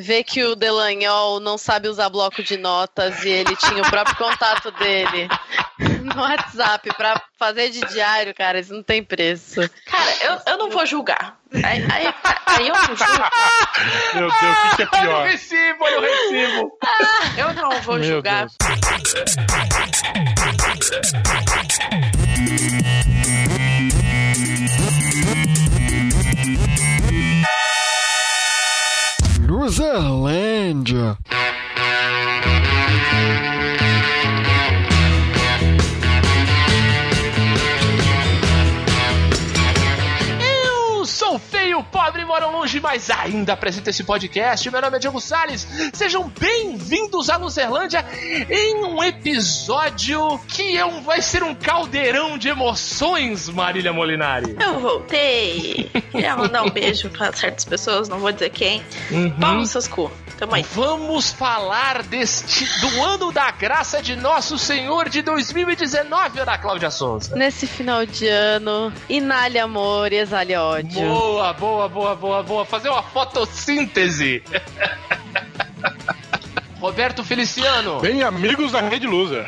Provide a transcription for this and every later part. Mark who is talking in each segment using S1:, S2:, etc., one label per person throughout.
S1: vê que o Delanhol não sabe usar bloco de notas e ele tinha o próprio contato dele no WhatsApp pra fazer de diário, cara, isso não tem preço.
S2: Cara, eu, eu não vou julgar. Aí, aí, aí eu não julgo.
S3: Meu Deus, o que, que é
S4: Olha o
S3: pior?
S4: recibo, olha o recibo.
S2: Eu não vou
S3: Meu
S2: julgar.
S3: Deus.
S5: Luzerlândia.
S4: Pobre e moro longe, mas ainda apresento esse podcast. Meu nome é Diego Salles. Sejam bem-vindos à Luzerlândia em um episódio que é um, vai ser um caldeirão de emoções, Marília Molinari.
S2: Eu voltei. Queria mandar um beijo pra certas pessoas, não vou dizer quem.
S4: Uhum.
S2: Pau nos seus cu. Tamo aí.
S4: Vamos falar deste do ano da graça de nosso Senhor de 2019, Ana Cláudia Souza.
S1: Nesse final de ano, inale amor e exale ódio.
S4: Boa, boa, boa, boa, boa. Fazer uma fotossíntese. Roberto Feliciano.
S3: Bem, amigos da Rede Loser.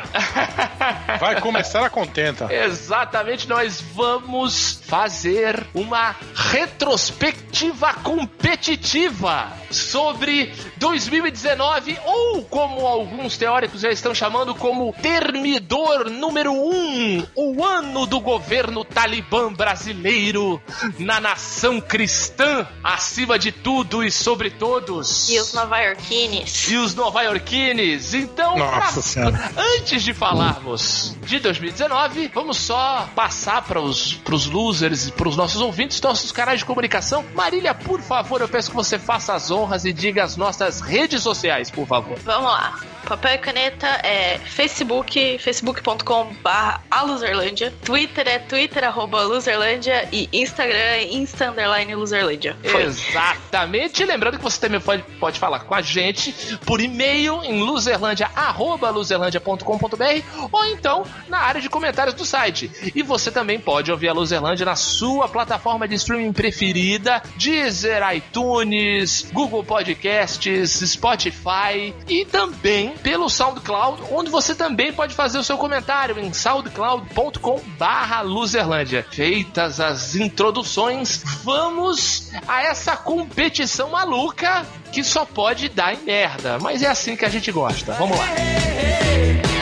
S3: Vai começar a contenta.
S4: Exatamente, nós vamos fazer uma retrospectiva competitiva sobre 2019, ou como alguns teóricos já estão chamando, como termidor número um, o ano do governo talibã brasileiro na nação cristã, acima de tudo e sobre todos.
S2: E os nova-iorquines?
S4: E os nova-iorquines. Então, pra- antes de falarmos de 2019, vamos só passar para os pros losers e para os nossos ouvintes, nossos canais de comunicação. Marília, por favor, eu peço que você faça as honras e diga as nossas redes sociais, por favor.
S2: Vamos lá. Papel e caneta é Facebook, facebook.com barra aluzerlândia. Twitter é twitter. E Instagram é insta.
S4: Exatamente. Lembrando que você também pode, pode falar com a gente por e-mail em luzerlândia.luzerlândia.com.br ou então na área de comentários do site. E você também pode ouvir a Luzerlândia na sua plataforma de streaming preferida, Deezer, iTunes, Google Podcasts, Spotify e também pelo SoundCloud, onde você também pode fazer o seu comentário em soundcloud.com barra Luzerlândia. Feitas as introduções, vamos a essa competição maluca que só pode dar em merda, mas é assim que a gente gosta. Vamos lá.
S6: I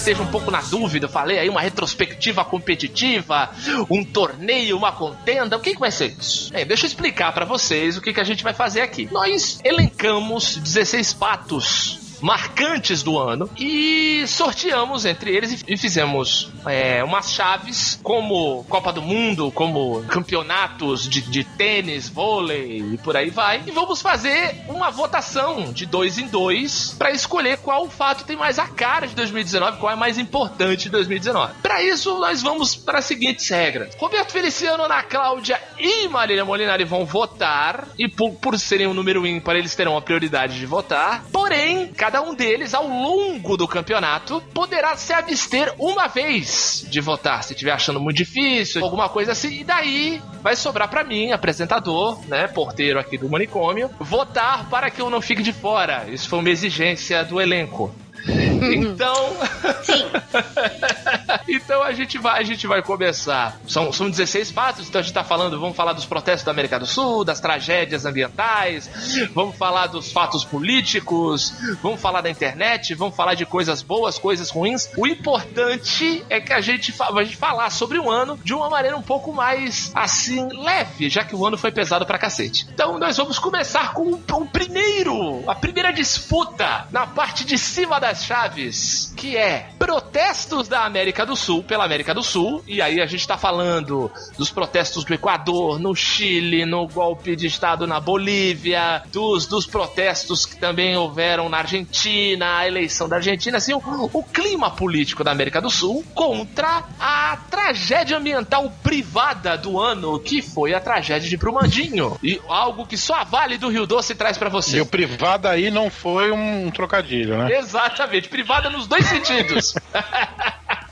S4: Estejam um pouco na dúvida. Eu falei aí uma retrospectiva competitiva, um torneio, uma contenda. O que, que vai ser isso? Bem, deixa eu explicar pra vocês o que, que a gente vai fazer aqui. Nós elencamos 16 fatos marcantes do ano e sorteamos entre eles e fizemos é, umas chaves como Copa do Mundo, como campeonatos de, de tênis, vôlei e por aí vai. E vamos fazer uma votação de dois em dois para escolher qual fato tem mais a cara de 2019, qual é mais importante de 2019. Para isso, nós vamos para as seguintes regras. Roberto Feliciano, Ana Cláudia e Marília Molinari vão votar e por, por serem um número ímpar, eles terão a prioridade de votar. Porém, cada um deles, ao longo do campeonato, poderá se abster uma vez de votar, se estiver achando muito difícil, alguma coisa assim. E daí vai sobrar para mim, apresentador, né, porteiro aqui do manicômio, votar para que eu não fique de fora. Isso foi uma exigência do elenco. Então.
S2: Sim.
S4: Então a gente vai, a gente vai começar. São, são 16 fatos, então a gente tá falando, vamos falar dos protestos da América do Sul, das tragédias ambientais, vamos falar dos fatos políticos, vamos falar da internet, vamos falar de coisas boas, coisas ruins. O importante é que a gente, a gente falar sobre o ano de uma maneira um pouco mais assim, leve, já que o ano foi pesado pra cacete. Então nós vamos começar com o, o primeiro, a primeira disputa na parte de cima das chaves, que é protestos da América do Sul pela América do Sul. E aí a gente tá falando dos protestos do Equador, no Chile, no golpe de Estado na Bolívia, dos, dos protestos que também houveram na Argentina, a eleição da Argentina, assim, o, o clima político da América do Sul contra a tragédia ambiental privada do ano, que foi a tragédia de Brumadinho. E algo que só a Vale do Rio Doce traz pra você.
S3: E o privado aí não foi um trocadilho, né?
S4: Exatamente, privada nos dois sentidos.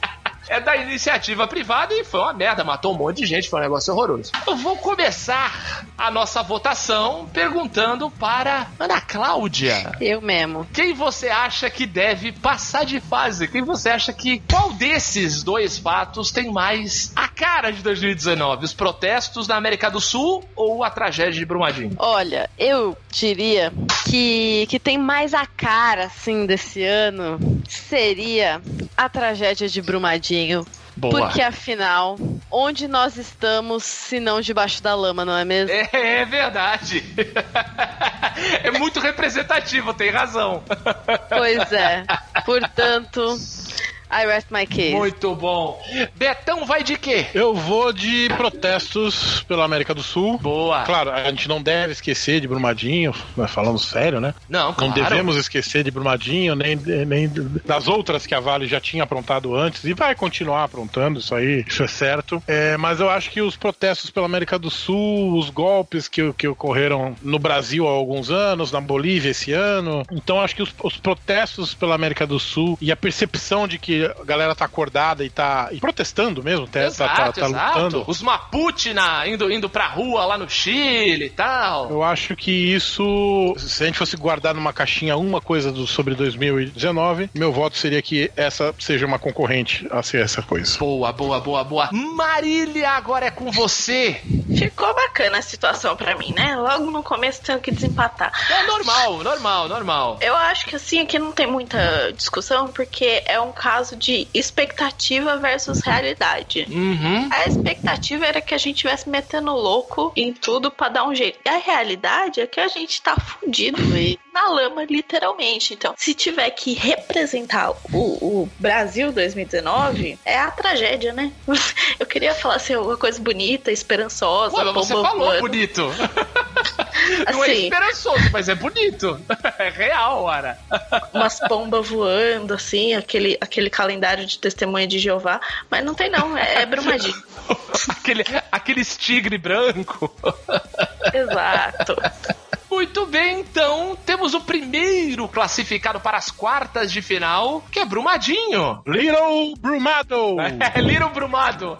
S4: é da iniciativa privada e foi uma merda, matou um monte de gente, foi um negócio horroroso. Eu vou começar a nossa votação perguntando para Ana Cláudia.
S1: Eu mesmo.
S4: Quem você acha que deve passar de fase? Quem você acha que qual desses dois fatos tem mais a cara de 2019? Os protestos na América do Sul ou a tragédia de Brumadinho?
S1: Olha, eu diria que que tem mais a cara assim desse ano seria a tragédia de Brumadinho.
S4: Boa.
S1: Porque afinal, onde nós estamos se não debaixo da lama, não é mesmo?
S4: É, é verdade. é muito representativo, tem razão.
S1: Pois é. Portanto, I rest my case.
S4: Muito bom. Betão vai de quê?
S3: Eu vou de protestos pela América do Sul.
S4: Boa.
S3: Claro, a gente não deve esquecer de Brumadinho, mas falando sério, né?
S4: Não, claro.
S3: Não devemos esquecer de Brumadinho, nem, nem das outras que a Vale já tinha aprontado antes e vai continuar aprontando, isso aí, isso é certo. É, mas eu acho que os protestos pela América do Sul, os golpes que, que ocorreram no Brasil há alguns anos, na Bolívia esse ano, então acho que os, os protestos pela América do Sul e a percepção de que a galera tá acordada e tá e protestando mesmo, tá,
S4: Exato,
S3: tá, tá
S4: exato.
S3: lutando.
S4: Os Mapuche na, indo, indo pra rua lá no Chile e tal.
S3: Eu acho que isso, se a gente fosse guardar numa caixinha uma coisa do, sobre 2019, meu voto seria que essa seja uma concorrente a ser essa coisa.
S4: Boa, boa, boa, boa. Marília, agora é com você.
S2: Ficou bacana a situação pra mim, né? Logo no começo tenho que desempatar.
S4: É normal, normal, normal.
S2: Eu acho que assim aqui não tem muita discussão, porque é um caso de expectativa versus realidade.
S4: Uhum.
S2: A expectativa era que a gente tivesse metendo louco em tudo pra dar um jeito. E a realidade é que a gente tá fudido e na lama, literalmente. Então, se tiver que representar o, o Brasil 2019, é a tragédia, né? Eu queria falar assim, uma coisa bonita, esperançosa,
S4: mas você falou bonito. Não é
S2: Assim.
S4: esperançoso, mas é bonito. É real, ora.
S2: umas pombas voando, assim, aquele, aquele calendário de testemunha de Jeová. Mas não tem, não, é, é Brumadinho.
S4: Aquele, aqueles tigre branco.
S2: Exato.
S4: Muito bem, então temos o primeiro classificado para as quartas de final, que é Brumadinho.
S3: Little Brumado!
S4: É Little Brumado.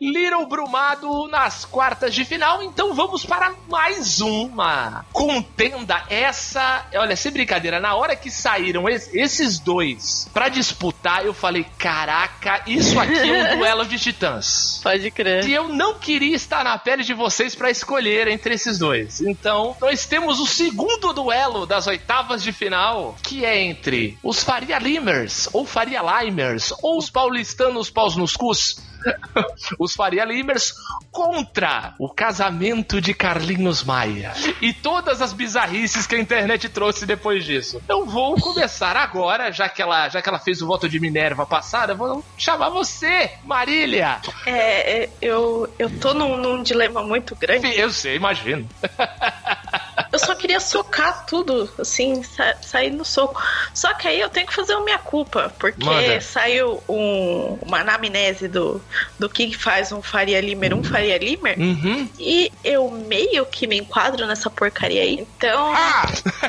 S4: Little Brumado nas quartas de final, então vamos para mais uma contenda. Essa, olha, sem brincadeira, na hora que saíram es- esses dois pra disputar, eu falei: caraca, isso aqui é um duelo de titãs.
S1: Pode crer.
S4: E eu não queria estar na pele de vocês pra escolher entre esses dois. Então, nós temos o segundo duelo das oitavas de final, que é entre os Faria Limers, ou Faria Limers, ou os paulistanos paus nos cus. os Faria Limers contra o casamento de Carlinhos Maia. E todas as bizarrices que a internet trouxe depois disso. Eu vou começar agora, já que ela, já que ela fez o voto de Minerva passada, vou chamar você, Marília.
S2: É, é, eu, eu tô num, num dilema muito grande.
S4: Eu sei, imagino.
S2: Queria socar tudo, assim, sa- sair no soco. Só que aí eu tenho que fazer uma minha culpa, porque
S4: Manda.
S2: saiu um- uma anamnese do, do que faz um Faria Limer, um Faria Limer,
S4: Uhum.
S2: e eu meio que me enquadro nessa porcaria aí. Então,
S4: Ah!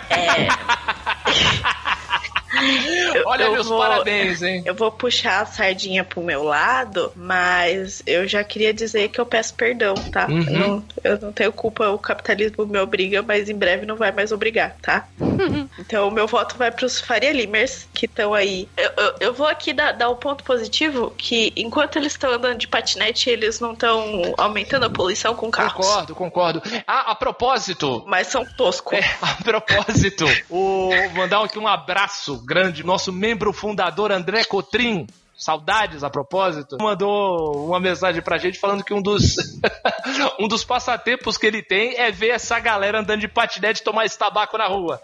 S2: é.
S4: Olha
S2: eu
S4: meus
S2: vou-
S4: parabéns, hein?
S2: Eu vou puxar a sardinha pro meu lado, mas eu já queria dizer que eu peço perdão, tá?
S4: Uhum.
S2: Eu, não, eu não tenho culpa, o capitalismo me obriga, mas em breve não vai mais obrigar, tá? então o meu voto vai pros Faria Limers, que estão aí. Eu, eu, eu vou aqui dar, dar um ponto positivo, que enquanto eles estão andando de patinete, eles não estão aumentando a poluição com carros.
S4: Concordo, concordo. Ah, a propósito,
S2: Mas são toscos.
S4: É, a propósito, o, mandar aqui um abraço grande, nosso membro fundador André Cotrim. Saudades a propósito, mandou uma mensagem pra gente falando que um dos um dos passatempos que ele tem é ver essa galera andando de patinete tomar esse tabaco na rua.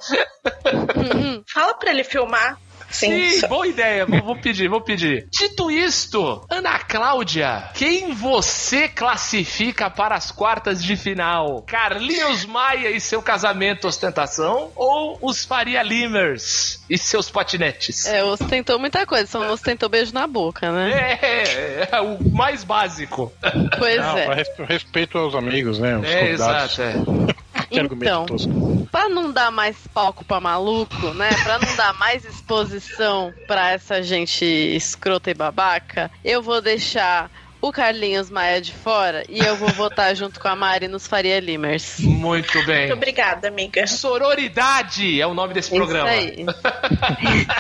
S2: Fala pra ele filmar. Sim,
S4: Sim, boa ideia. Vou, vou pedir, vou pedir. Dito isto, Ana Cláudia, quem você classifica para as quartas de final? Carlinhos Maia e seu casamento ostentação ou os Faria Limers e seus patinetes?
S1: É, ostentou muita coisa, só não ostentou beijo na boca, né?
S4: É, é, o mais básico.
S1: Pois
S3: Não,
S1: é.
S3: respeito aos amigos, né? Os
S4: É,
S3: convidados.
S4: exato. É.
S3: Que
S1: Então,
S3: tosco.
S1: pra não dar mais palco pra maluco, né? Pra não dar mais exposição pra essa gente escrota e babaca, eu vou deixar o Carlinhos Maia de fora e eu vou votar junto com a Mari nos Faria Limers.
S4: Muito bem.
S2: Muito obrigada, amiga.
S4: Sororidade é o nome desse programa.
S1: Isso aí.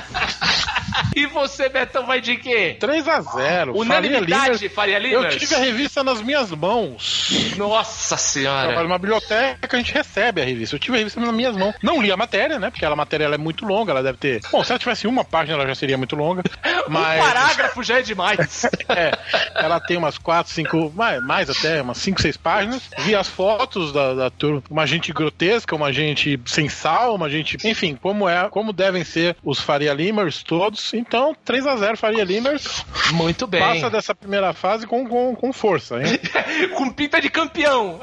S4: E você, Betão, vai de quê?
S3: 3x0.
S4: Unanimidade, Faria
S3: Eu
S4: Limers?
S3: tive a revista nas minhas mãos.
S4: Nossa
S3: Trabalho
S4: senhora.
S3: numa biblioteca, a gente recebe a revista. Eu tive a revista nas minhas mãos. Não li a matéria, né? Porque a matéria ela é muito longa, ela deve ter. Bom, se ela tivesse uma página, ela já seria muito longa. Mas.
S4: Um parágrafo já é demais.
S3: É, ela tem umas 4, 5, mais, mais até, umas 5, 6 páginas. Vi as fotos da, da turma, uma gente grotesca, uma gente sem sal, uma gente. Enfim, como é, como devem ser os Faria Limers todos. Então, 3 a 0 Faria Limers.
S4: Muito bem.
S3: Passa dessa primeira fase com, com, com força, hein?
S4: Com pinta de campeão.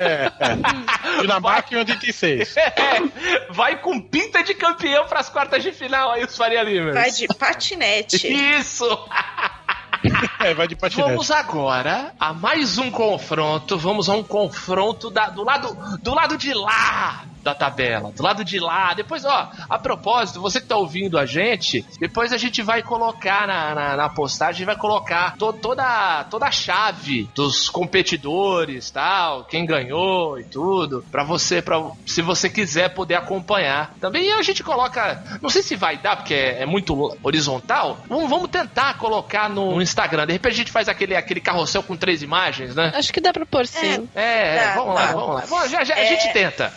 S3: É, é. Dinamarca em 86.
S4: É, vai com pinta de campeão pras quartas de final aí, os Faria Limers.
S2: Vai de patinete.
S4: Isso!
S3: É, vai de patinete.
S4: Vamos agora a mais um confronto. Vamos a um confronto da- do, lado, do lado de lá da tabela, do lado de lá. Depois, ó, a propósito, você que tá ouvindo a gente, depois a gente vai colocar na, na, na postagem, vai colocar to- toda, toda a chave dos competidores, tal, quem ganhou e tudo, pra você, pra, se você quiser poder acompanhar. Também a gente coloca, não sei se vai dar, porque é, é muito horizontal, vamos, vamos tentar colocar no, Instagram. De repente a gente faz aquele, aquele carrossel com três imagens, né?
S1: Acho que dá pra pôr sim.
S4: É,
S2: Tá,
S4: vamos lá, vamos lá. Vamos, já, já, a
S2: É.
S4: gente tenta.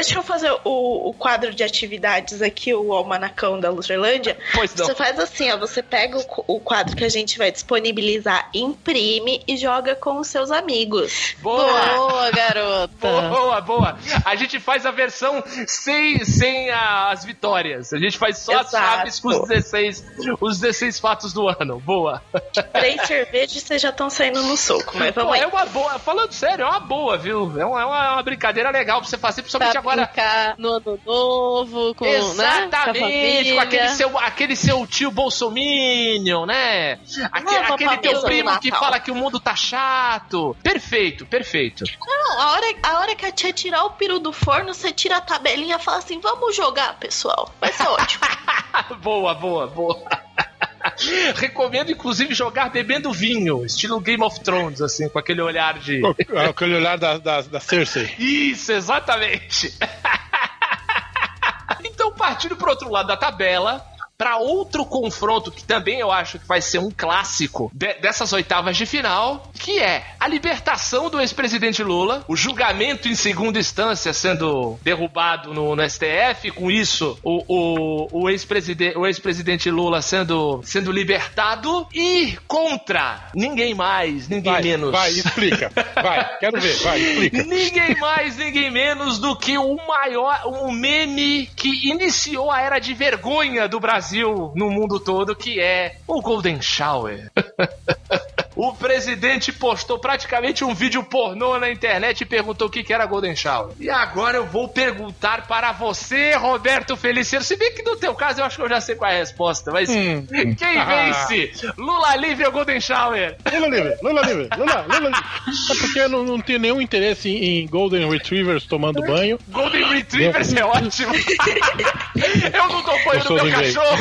S2: De- Deixa eu fazer o, o quadro de atividades aqui, o almanacão da Luzerlândia.
S4: Pois não.
S2: Você faz assim, ó, você pega o, o quadro que a gente vai disponibilizar, imprime e joga com os seus amigos.
S4: Boa!
S1: Boa, garota.
S4: Boa, boa. A gente faz a versão sem, sem a- as vitórias. A gente faz só as
S2: Exato.
S4: chaves com os 16, os 16 fatos do ano. Boa.
S2: Três cervejas e vocês já estão saindo no soco, mas vamos
S4: Pô,
S2: aí.
S4: é uma boa. Falando sério, é uma boa, viu? É uma, é uma- brincadeira legal pra você fazer, principalmente
S1: Pra
S4: agora.
S1: brincar no ano novo, com, né, com
S4: Exatamente, com aquele seu, aquele seu tio bolsominion, né? Aque- aquele teu primo que fala que o mundo tá chato. Perfeito, perfeito.
S2: Não, a hora, a hora que a tia tirar o peru do forno, você tira a tabelinha e fala assim: vamos jogar, pessoal. Vai ser ótimo.
S4: boa, boa, boa. Recomendo, inclusive, jogar bebendo vinho, estilo Game of Thrones, assim, com aquele olhar de.
S3: Aquele olhar da, da, da Cersei.
S4: Isso, exatamente. então, partindo pro outro lado da tabela. Pra outro confronto que também eu acho que vai ser um clássico de- dessas oitavas de final, que é a libertação do ex-presidente Lula, o julgamento em segunda instância sendo derrubado no, no STF, com isso o, o, o ex-presidente o ex-presidente Lula sendo, sendo libertado e contra ninguém mais, ninguém
S3: Vai,
S4: menos.
S3: vai, explica. Vai, quero ver, vai, explica.
S4: Ninguém mais, ninguém menos do que o maior, um meme que iniciou a era de vergonha do Brasil no mundo todo, que é o Golden Shower. o presidente postou praticamente um vídeo pornô na internet e perguntou o que, que era Golden Shower. E agora eu vou perguntar para você, Roberto Feliciano. Se bem que no teu caso eu acho que eu já sei qual é a resposta, mas
S3: Hum.
S4: quem
S3: Ah.
S4: vence? Lula livre ou Golden Shower?
S3: Lula livre, Lula livre, Lula, Lula livre. É porque eu não, não tenho nenhum interesse em, em Golden Retrievers tomando banho.
S4: Golden Retrievers é ótimo. eu não tô banho
S3: Eu
S4: no
S3: sou
S4: meu
S3: inglês.
S4: cachorro.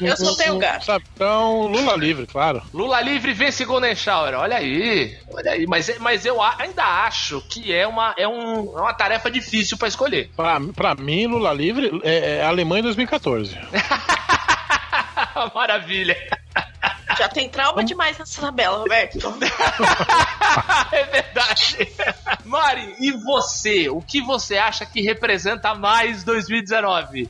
S2: Eu só tenho gato.
S3: Sabe? Então, Lula livre, claro.
S4: Lula livre vence Golden Shower. Olha aí. Olha aí. Mas, mas eu ainda acho que é uma, é um, é uma tarefa difícil pra escolher.
S3: Pra, pra mim, Lula livre é, é Alemanha em 2014.
S4: Maravilha.
S2: Já tem trauma demais nessa tabela, Roberto.
S4: é verdade. Mari, e você? O que você acha que representa mais 2019?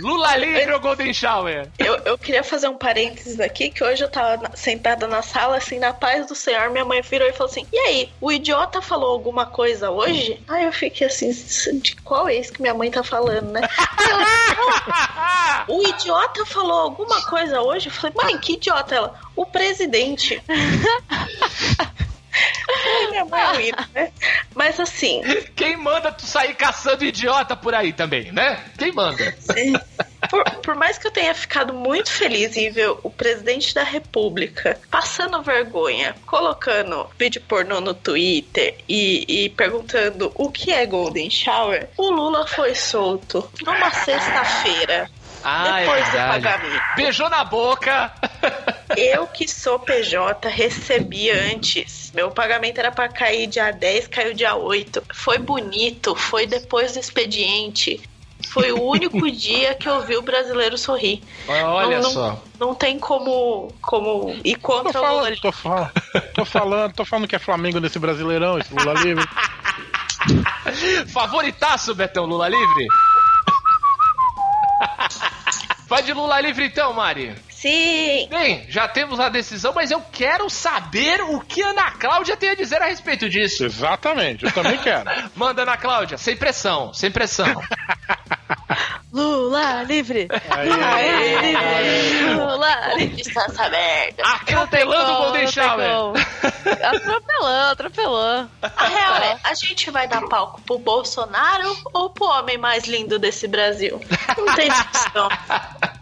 S4: Lula livre ou Golden Shower?
S2: Eu, eu queria fazer um parênteses aqui, que hoje eu tava na- sentada na sala, assim, na paz do Senhor, minha mãe virou e falou assim, e aí, o idiota falou alguma coisa hoje? Aí eu fiquei assim, de qual é esse que minha mãe tá falando, né? Aí ela, "Não, o idiota falou alguma coisa hoje? Eu falei, mãe, que idiota? Ela, o presidente. Minha mãe é né? Mas assim,
S4: Quem manda tu sair caçando idiota por aí também, né? Quem manda?
S2: Por, por mais que eu tenha ficado muito feliz em ver o presidente da república passando vergonha, colocando vídeo pornô no Twitter e, e perguntando o que é Golden Shower, o Lula foi solto numa sexta-feira.
S4: Ah, é
S2: depois do
S4: verdade.
S2: pagamento.
S4: Beijou na boca.
S2: Eu que sou PJ recebi antes. Meu pagamento era pra cair dia 10, caiu dia 8. Foi bonito, foi depois do expediente. Foi o único dia que eu vi o brasileiro sorrir.
S4: Olha
S2: Não, não-
S4: só.
S2: Não tem como, como ir
S3: Tô
S2: contra o Lula.
S3: falando, tô falando, tô falando, tô falando que é Flamengo nesse Brasileirão, esse Lula livre.
S4: Favoritaço, Betão, Lula livre? Vai de Lula livre então, Mari.
S2: Sim,
S4: Bem, já temos a decisão, mas eu quero saber o que a Ana Cláudia tem a dizer a respeito disso.
S3: Exatamente, eu também quero.
S4: Manda, Ana Cláudia, sem pressão, sem pressão.
S1: Lula livre!
S3: Aí,
S1: Lula livre!
S2: distância aberta.
S4: Atropelando o Golden Shower.
S1: Atropelou, atropelou.
S2: A real é, a gente vai dar palco pro Bolsonaro ou pro homem mais lindo desse Brasil? Não tem discussão.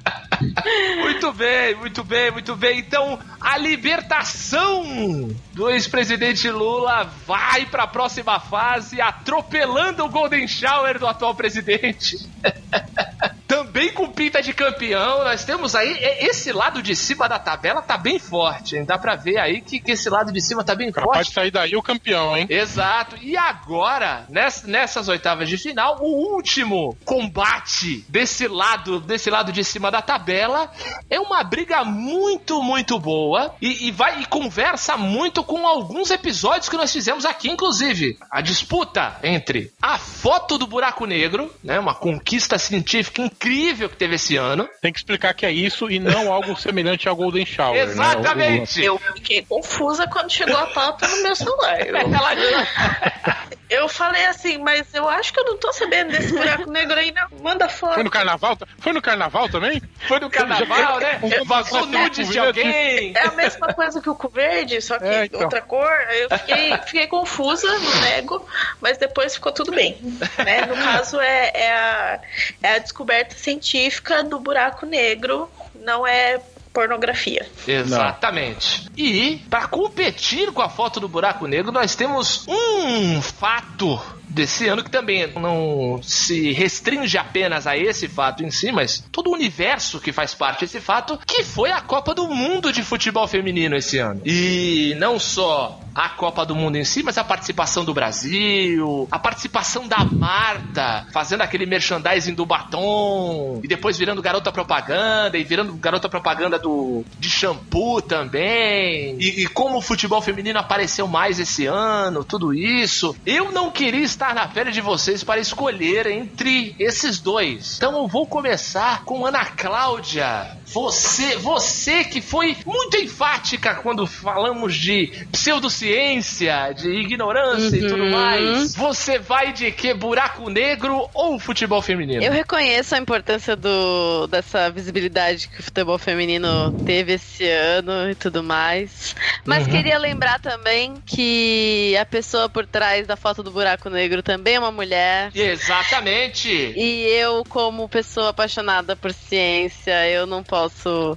S4: Muito bem, muito bem, muito bem. Então, a libertação do ex-presidente Lula vai para a próxima fase, atropelando o Golden Shower do atual presidente. Também com pinta de campeão, nós temos aí é, esse lado de cima da tabela tá bem forte, hein? Dá pra ver aí que, que esse lado de cima tá bem
S3: Capaz
S4: forte.
S3: de sair daí o campeão, hein?
S4: Exato. E agora, ness- nessas oitavas de final, o último combate desse lado, desse lado de cima da tabela é uma briga muito, muito boa e, e vai e conversa muito com alguns episódios que nós fizemos aqui, inclusive a disputa entre a foto do buraco negro, né, uma conquista científica incrível que teve esse ano.
S3: Tem que explicar que é isso e não algo semelhante ao Golden Shower. né?
S4: Exatamente.
S2: Eu fiquei confusa quando chegou a pauta no meu celular. Eu, eu falei assim, mas eu acho que eu não tô sabendo desse buraco negro ainda. Manda
S3: O- Foi
S2: foto.
S3: no carnaval? Foi no carnaval também?
S4: Foi no carnaval, né?
S3: Um-
S4: Vazou nudes de alguém.
S2: É a mesma coisa que o cu verde, só que
S3: É, então.
S2: outra cor. Aí Eu fiquei, fiquei confusa, não nego, mas depois ficou tudo bem. né? No caso, é, é, a, é a descoberta científica do buraco negro, não é pornografia.
S4: Exatamente. E, para competir com a foto do buraco negro, nós temos um fato desse ano que também não se restringe apenas a esse fato em si, mas todo o universo que faz parte desse fato, que foi a Copa do Mundo de futebol feminino esse ano. E não só a Copa do Mundo em si, mas a participação do Brasil, a participação da Marta, fazendo aquele merchandising do batom, e depois virando garota propaganda, e virando garota propaganda do de shampoo também, e, e como o futebol feminino apareceu mais esse ano, tudo isso. Eu não queria estar na pele de vocês para escolher entre esses dois. Então eu vou começar com Ana Cláudia. Você, você que foi muito enfática quando falamos de pseudociência, de ignorância e tudo
S1: Uhum.
S4: mais. Você vai de que? Buraco negro ou futebol feminino?
S1: Eu reconheço a importância do, dessa visibilidade que o futebol feminino teve esse ano e tudo mais. Mas
S4: Uhum.
S1: queria lembrar também que a pessoa por trás da foto do buraco negro também é uma mulher.
S4: Exatamente.
S1: E eu, como pessoa apaixonada por ciência, eu não posso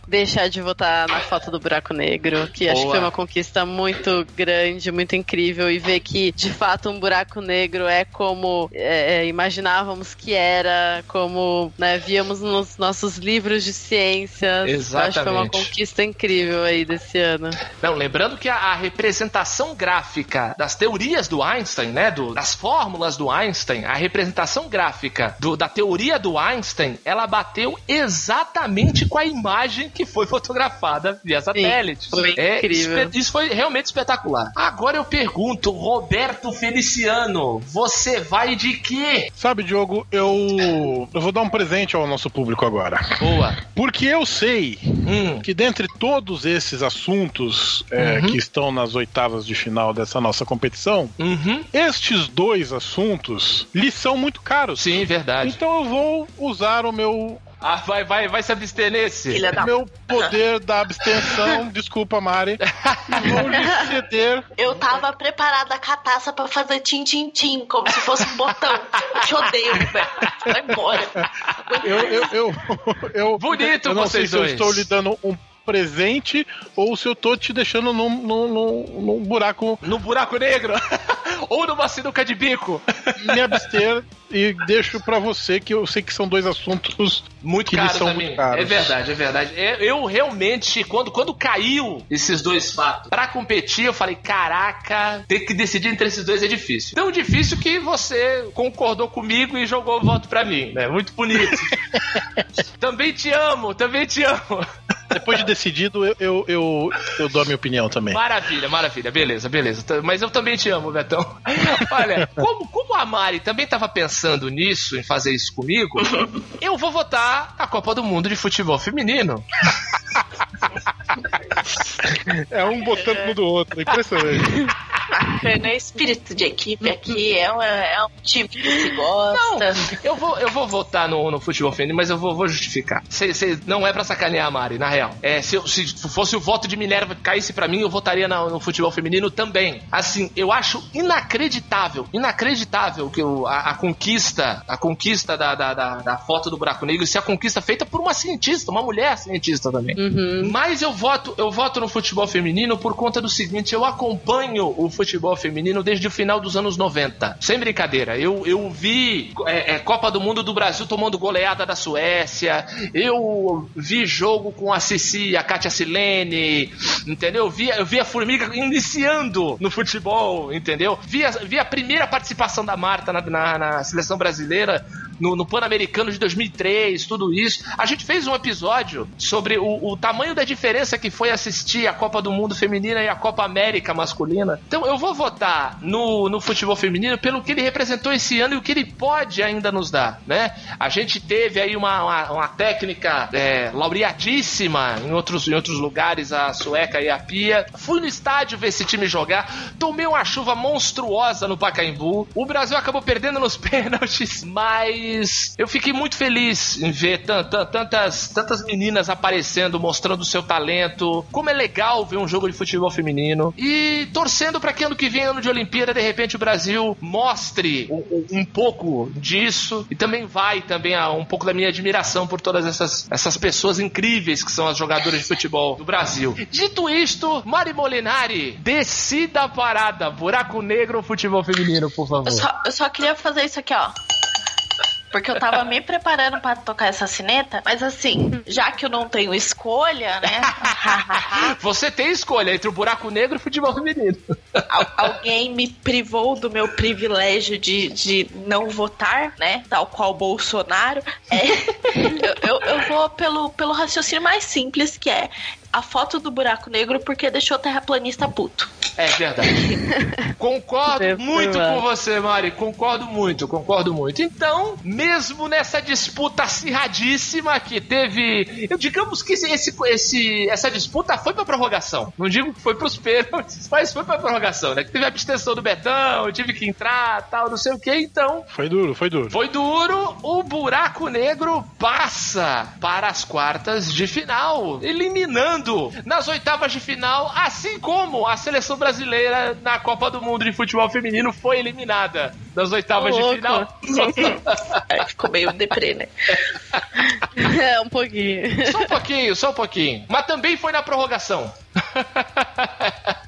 S1: deixar de votar na foto do buraco negro, que acho que
S4: Boa.
S1: foi uma conquista muito grande, muito incrível, e ver que, de fato, um buraco negro é como é, é, imaginávamos que era, como né, víamos nos nossos livros de ciências. Acho que foi uma
S4: Exatamente.
S1: conquista incrível aí desse ano.
S4: Não, lembrando que a, a representação gráfica das teorias do Einstein, né, do- das fórmulas do Einstein, a representação gráfica do- da teoria do Einstein, ela bateu exatamente com a imagem que foi fotografada via satélite.
S1: foi
S4: É,
S1: incrível.
S4: isso foi realmente espetacular. Agora eu pergunto, Roberto Feliciano, você vai de quê?
S3: Sabe, Diogo, eu, eu vou dar um presente ao nosso público agora.
S4: Boa.
S3: Porque eu sei
S4: Hum,
S3: que dentre todos esses assuntos é,
S4: Uhum.
S3: que estão nas oitavas de final dessa nossa competição,
S4: uhum.
S3: estes dois assuntos lhes são muito caros.
S4: Sim, verdade.
S3: Então eu vou usar o meu,
S4: Ah, vai, vai, vai se abster nesse.
S2: Filha da
S3: meu poder da abstenção, desculpa, Mari, vou lhe ceder.
S2: Eu tava preparada com a taça pra fazer tim-tim-tim, como se fosse um botão. Eu te odeio, Roberto. Vai embora.
S3: Eu, eu, eu, eu,
S4: Bonito
S3: eu não sei
S4: vocês
S3: se eu
S4: dois.
S3: estou lhe dando um presente ou se eu tô te deixando num, num, num- num buraco
S4: No buraco negro? Ou numa sinuca de bico?
S3: me abster e deixo pra você que eu sei que são dois assuntos
S4: Muito
S3: que lhe
S4: caro
S3: são
S4: também.
S3: muito caros.
S4: É verdade, é verdade. É, Eu realmente, quando, quando caiu esses dois fatos pra competir, eu falei: caraca, ter que decidir entre esses dois é difícil. Tão difícil que você concordou comigo e jogou o voto pra mim, né? Muito bonito. também te amo, também te amo.
S3: Depois de decidido, eu, eu, eu, eu dou a minha opinião também.
S4: Maravilha, maravilha, beleza, beleza. Mas eu também te amo, Betão. Olha, como, como a Mari também tava pensando nisso, em fazer isso comigo, eu vou votar na Copa do Mundo de Futebol Feminino.
S3: É um botando no do outro, impressionante.
S2: Bacana, é espírito de equipe aqui, é, uma- é um time que se gosta.
S4: Eu vou, eu vou votar no, no futebol feminino, mas eu vou, vou justificar. Cê, cê- não é pra sacanear a Mari, na real. É, se, eu- se fosse o voto de Minerva que caísse pra mim, eu votaria na- no futebol feminino também. Assim, eu acho inacreditável, inacreditável que o- a, a conquista, a conquista da, da, da, da foto do buraco negro, se a conquista feita por uma cientista, uma mulher cientista também.
S1: Uhum.
S4: Mas eu voto, eu voto no futebol feminino por conta do seguinte, eu acompanho o futebol feminino desde o final dos anos 90. Sem brincadeira. Eu, eu vi é, é, Copa do Mundo do Brasil tomando goleada da Suécia. Eu vi jogo com a Cici, a Kátia Silene, entendeu? Eu vi, eu vi a Formiga iniciando no futebol, entendeu? Vi a, vi a primeira participação da Marta na, na- na seleção brasileira no, no Pan-Americano de 2003, tudo isso. A gente fez um episódio sobre o, o tamanho da diferença que foi assistir a Copa do Mundo feminina e a Copa América masculina. Então eu vou votar no, no futebol feminino pelo que ele representou esse ano e o que ele pode ainda nos dar, né? A gente teve aí uma, uma, uma técnica é, laureadíssima em outros, em outros lugares, a sueca e a Pia. Fui no estádio ver esse time jogar, tomei uma chuva monstruosa no Pacaembu. O Brasil acabou perdendo nos pênaltis, mas eu fiquei muito feliz em ver tan- tan- tantas, tantas meninas aparecendo, mostrando o seu talento. Como é legal ver um jogo de futebol feminino. E torcendo para que ano que vem, ano de Olimpíada, de repente o Brasil mostre um, um pouco disso. E também vai também a, um pouco da minha admiração por todas essas, essas pessoas incríveis que são as jogadoras de futebol do Brasil. Dito isto, Mari Molinari, decida a parada. Buraco negro futebol feminino, por favor.
S2: Eu só, eu só queria fazer isso aqui, ó. Porque eu tava me preparando pra tocar essa sineta, mas assim, já que eu não tenho escolha, né?
S4: Você tem escolha entre o buraco negro e o futebol feminino.
S2: Al- alguém me privou do meu privilégio de, de não votar, né? Tal qual Bolsonaro. É, eu, eu, eu vou pelo, pelo raciocínio mais simples, que é a foto do buraco negro porque deixou o terraplanista puto.
S4: É verdade. Concordo
S1: Deve
S4: muito com você, Mari. Concordo muito, concordo muito. Então, mesmo nessa disputa acirradíssima que teve. Eu digamos que esse, esse, esse- essa disputa foi pra prorrogação. Não digo que foi pros pênaltis, mas foi pra prorrogação, né? Que teve a abstenção do Betão, eu tive que entrar, tal, não sei o que. Então,
S3: Foi duro, foi duro.
S4: foi duro, o buraco negro passa para as quartas de final, eliminando nas oitavas de final, assim como a seleção brasileira na Copa do Mundo de Futebol Feminino foi eliminada nas oitavas de final.
S2: Aí ficou meio deprê, né?
S1: É, um pouquinho.
S4: Só um pouquinho, só um pouquinho. Mas também foi na prorrogação.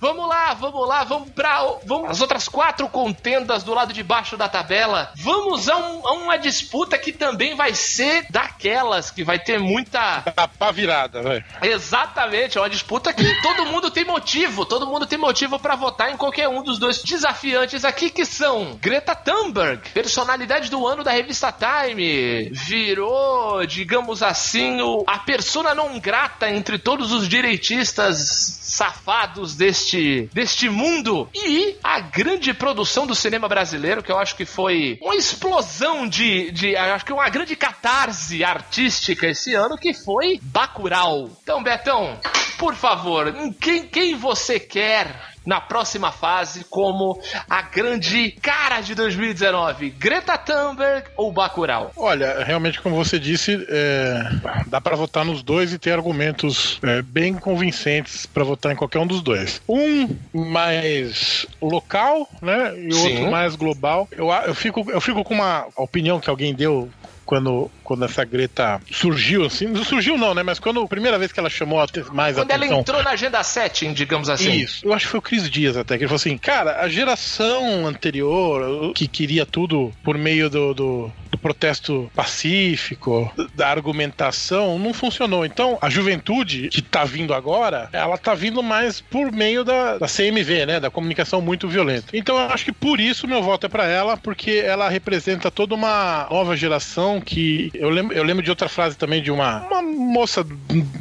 S4: Vamos lá, vamos lá, vamos para vamos as outras quatro contendas do lado de baixo da tabela. Vamos a, um- a uma disputa que também vai ser daquelas que vai ter muita
S3: Tá virada, velho.
S4: Exatamente, é uma disputa que todo mundo tem motivo, todo mundo tem motivo pra votar em qualquer um dos dois desafiantes aqui que são Greta Thunberg, personalidade do ano da revista Time, virou, digamos assim, a persona não grata entre todos os direitistas safados deste, deste mundo e a grande produção do cinema brasileiro que eu acho que foi uma explosão de, de acho que uma grande catarse artística esse ano que foi Bacurau. Então, Betão, por favor, quem, quem você quer na próxima fase como a grande cara de 2019? Greta Thunberg ou Bacurau?
S3: Olha, realmente, como você disse, é, dá pra votar nos dois e ter argumentos é, bem convincentes pra votar em qualquer um dos dois. Um mais local, né? E o outro mais global. Eu, eu, fico, eu fico com uma opinião que alguém deu. Quando, quando essa Greta surgiu, assim, não surgiu não, né? Mas quando a primeira vez que ela chamou a te- mais
S4: Quando ela
S3: atenção.
S4: entrou na agenda setting, digamos assim.
S3: Isso. Eu acho que foi o Cris Dias até, que ele falou assim, cara, a geração anterior, que queria tudo por meio do, do, do protesto pacífico, da argumentação, não funcionou. Então, a juventude que tá vindo agora, ela tá vindo mais por meio da, da CMV, né? Da comunicação muito violenta. Então, eu acho que por isso meu voto é pra ela, porque ela representa toda uma nova geração que. Eu lembro, eu lembro de outra frase também de uma, uma moça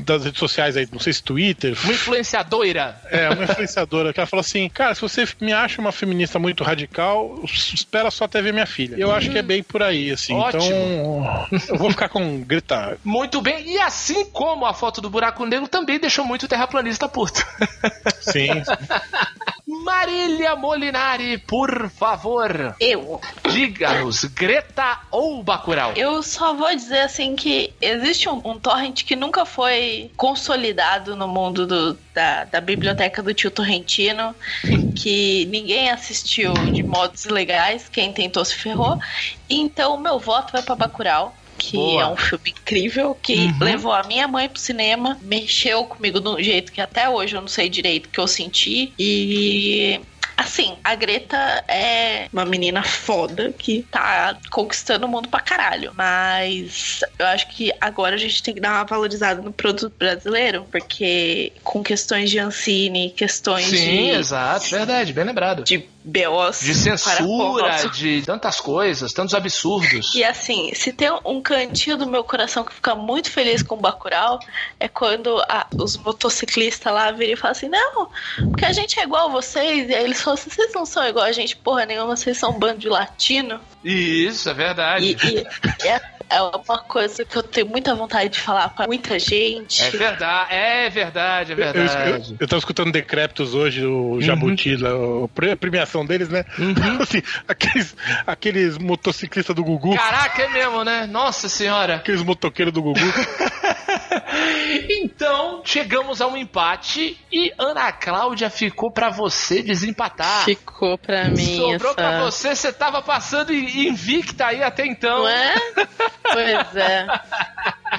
S3: das redes sociais aí, não sei se Twitter,
S4: Uma influenciadora.
S3: é, uma influenciadora que ela falou assim: Cara, se você me acha uma feminista muito radical, espera só até ver minha filha. Eu acho que é bem por aí, assim.
S4: Ótimo.
S3: Então, eu vou ficar com Greta.
S4: Muito bem, e assim como a foto do buraco negro também deixou muito terraplanista puto.
S3: Sim.
S4: Marília Molinari, por favor,
S2: Eu.
S4: diga-nos, Greta ou Bacurau?
S2: Eu só vou dizer assim que existe um, um torrent que nunca foi consolidado no mundo do- da, da biblioteca do tio Torrentino, que ninguém assistiu de modos ilegais, quem tentou se ferrou. Então o meu voto vai pra Bacurau. Que
S4: Boa.
S2: é um filme incrível, que
S4: Uhum.
S2: levou a minha mãe pro cinema, mexeu comigo de um jeito que até hoje eu não sei direito que eu senti. E Assim, a Greta é uma menina foda que tá conquistando o mundo pra caralho. Mas eu acho que agora a gente tem que dar uma valorizada no produto brasileiro, porque com questões de Ancine, questões
S4: Sim,
S2: de,
S4: exato, verdade, bem lembrado.
S2: de BOs
S4: De censura, de tantas coisas, tantos absurdos.
S2: E assim, se tem um cantinho do meu coração que fica muito feliz com o Bacurau, é quando a- os motociclistas lá viram e falam assim, não, porque a gente é igual a vocês. E aí eles falam assim, vocês não são igual a gente, porra nenhuma, vocês são um bando de latino.
S4: Isso, é verdade.
S2: E, e é, é uma coisa que eu tenho muita vontade de falar pra muita gente.
S4: É verdade, é verdade, é
S3: Eu, eu,
S4: verdade.
S3: eu tava escutando Decréptos hoje, o Jabuti, lá, o- a premiação deles, né? Assim, aqueles, aqueles motociclistas do Gugu,
S4: Caraca, é mesmo, né? Nossa senhora.
S3: aqueles motoqueiros do Gugu.
S4: Então, chegamos a um empate e Ana Cláudia ficou pra você desempatar.
S1: Ficou pra mim
S4: Sobrou
S1: essa...
S4: pra você, você tava passando in- invicta aí até então.
S1: Não é? Pois é.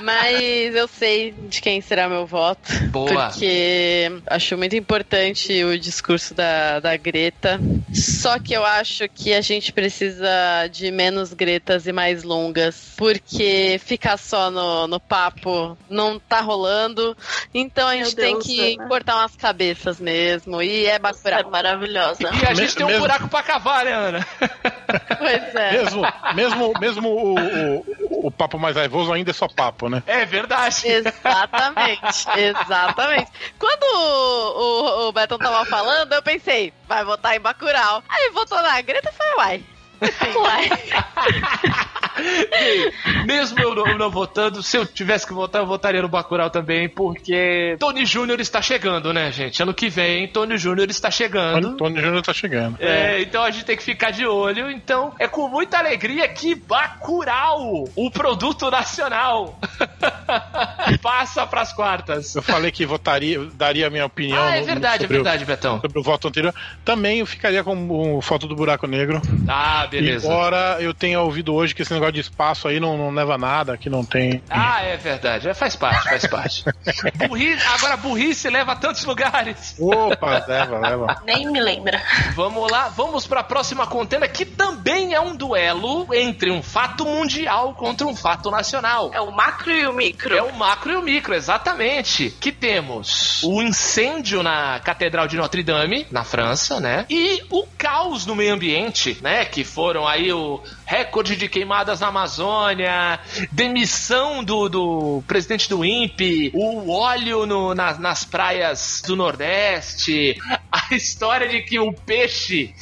S1: Mas eu sei de quem será meu voto.
S4: Boa.
S1: Porque acho muito importante o discurso da, da Greta. Só que eu acho que a gente precisa de menos Gretas e mais longas. Porque ficar só no, no papo não tá rolando. Então a gente tem
S2: Deus,
S1: que
S2: Ana.
S1: cortar umas cabeças mesmo. E é
S2: É
S1: Bacurau.
S2: maravilhosa.
S4: E a gente
S3: Me-
S4: tem um
S3: mesmo-
S4: buraco pra cavar, né, Ana?
S1: Pois é.
S3: mesmo mesmo, mesmo o, o, o, o papo mais raivoso ainda é só papo, né?
S4: É verdade.
S1: Exatamente, exatamente. Quando o, o, o Betão tava falando, eu pensei, vai votar em Bacurau. Aí votou na Greta e foi, uai. Uai.
S4: Bem, mesmo eu não, eu não votando, se eu tivesse que votar, eu votaria no Bacurau também, porque Tony Júnior está chegando, né, gente? Ano que vem, Tony Júnior está chegando.
S3: Tony Júnior tá chegando.
S4: É, então a gente tem que ficar de olho. Então é com muita alegria que Bacurau, o produto nacional, passa pras quartas.
S3: Eu falei que votaria, daria a minha opinião.
S4: Ah, é
S3: no-
S4: verdade, é
S3: sobre o-
S4: verdade, Betão.
S3: Sobre o voto anterior. Também eu ficaria com o foto do buraco negro.
S4: Ah, beleza.
S3: Embora eu tenha ouvido hoje que esse negócio de espaço aí não, não leva nada, que não tem.
S4: Ah, é verdade. É, faz parte, faz parte. burrice, agora burrice leva a tantos lugares.
S3: Opa, leva, leva.
S2: Nem me lembra.
S4: Vamos lá, vamos para a próxima contenda que também é um duelo entre um fato mundial contra um fato nacional.
S2: É o macro e o micro.
S4: É o macro e o micro, exatamente. Que temos o incêndio na Catedral de Notre Dame, na França, né? E o caos no meio ambiente, né? Que foram aí o recorde de queimadas na Amazônia, demissão do, do presidente do INPE, o óleo no- na- nas praias do Nordeste, a história de que o peixe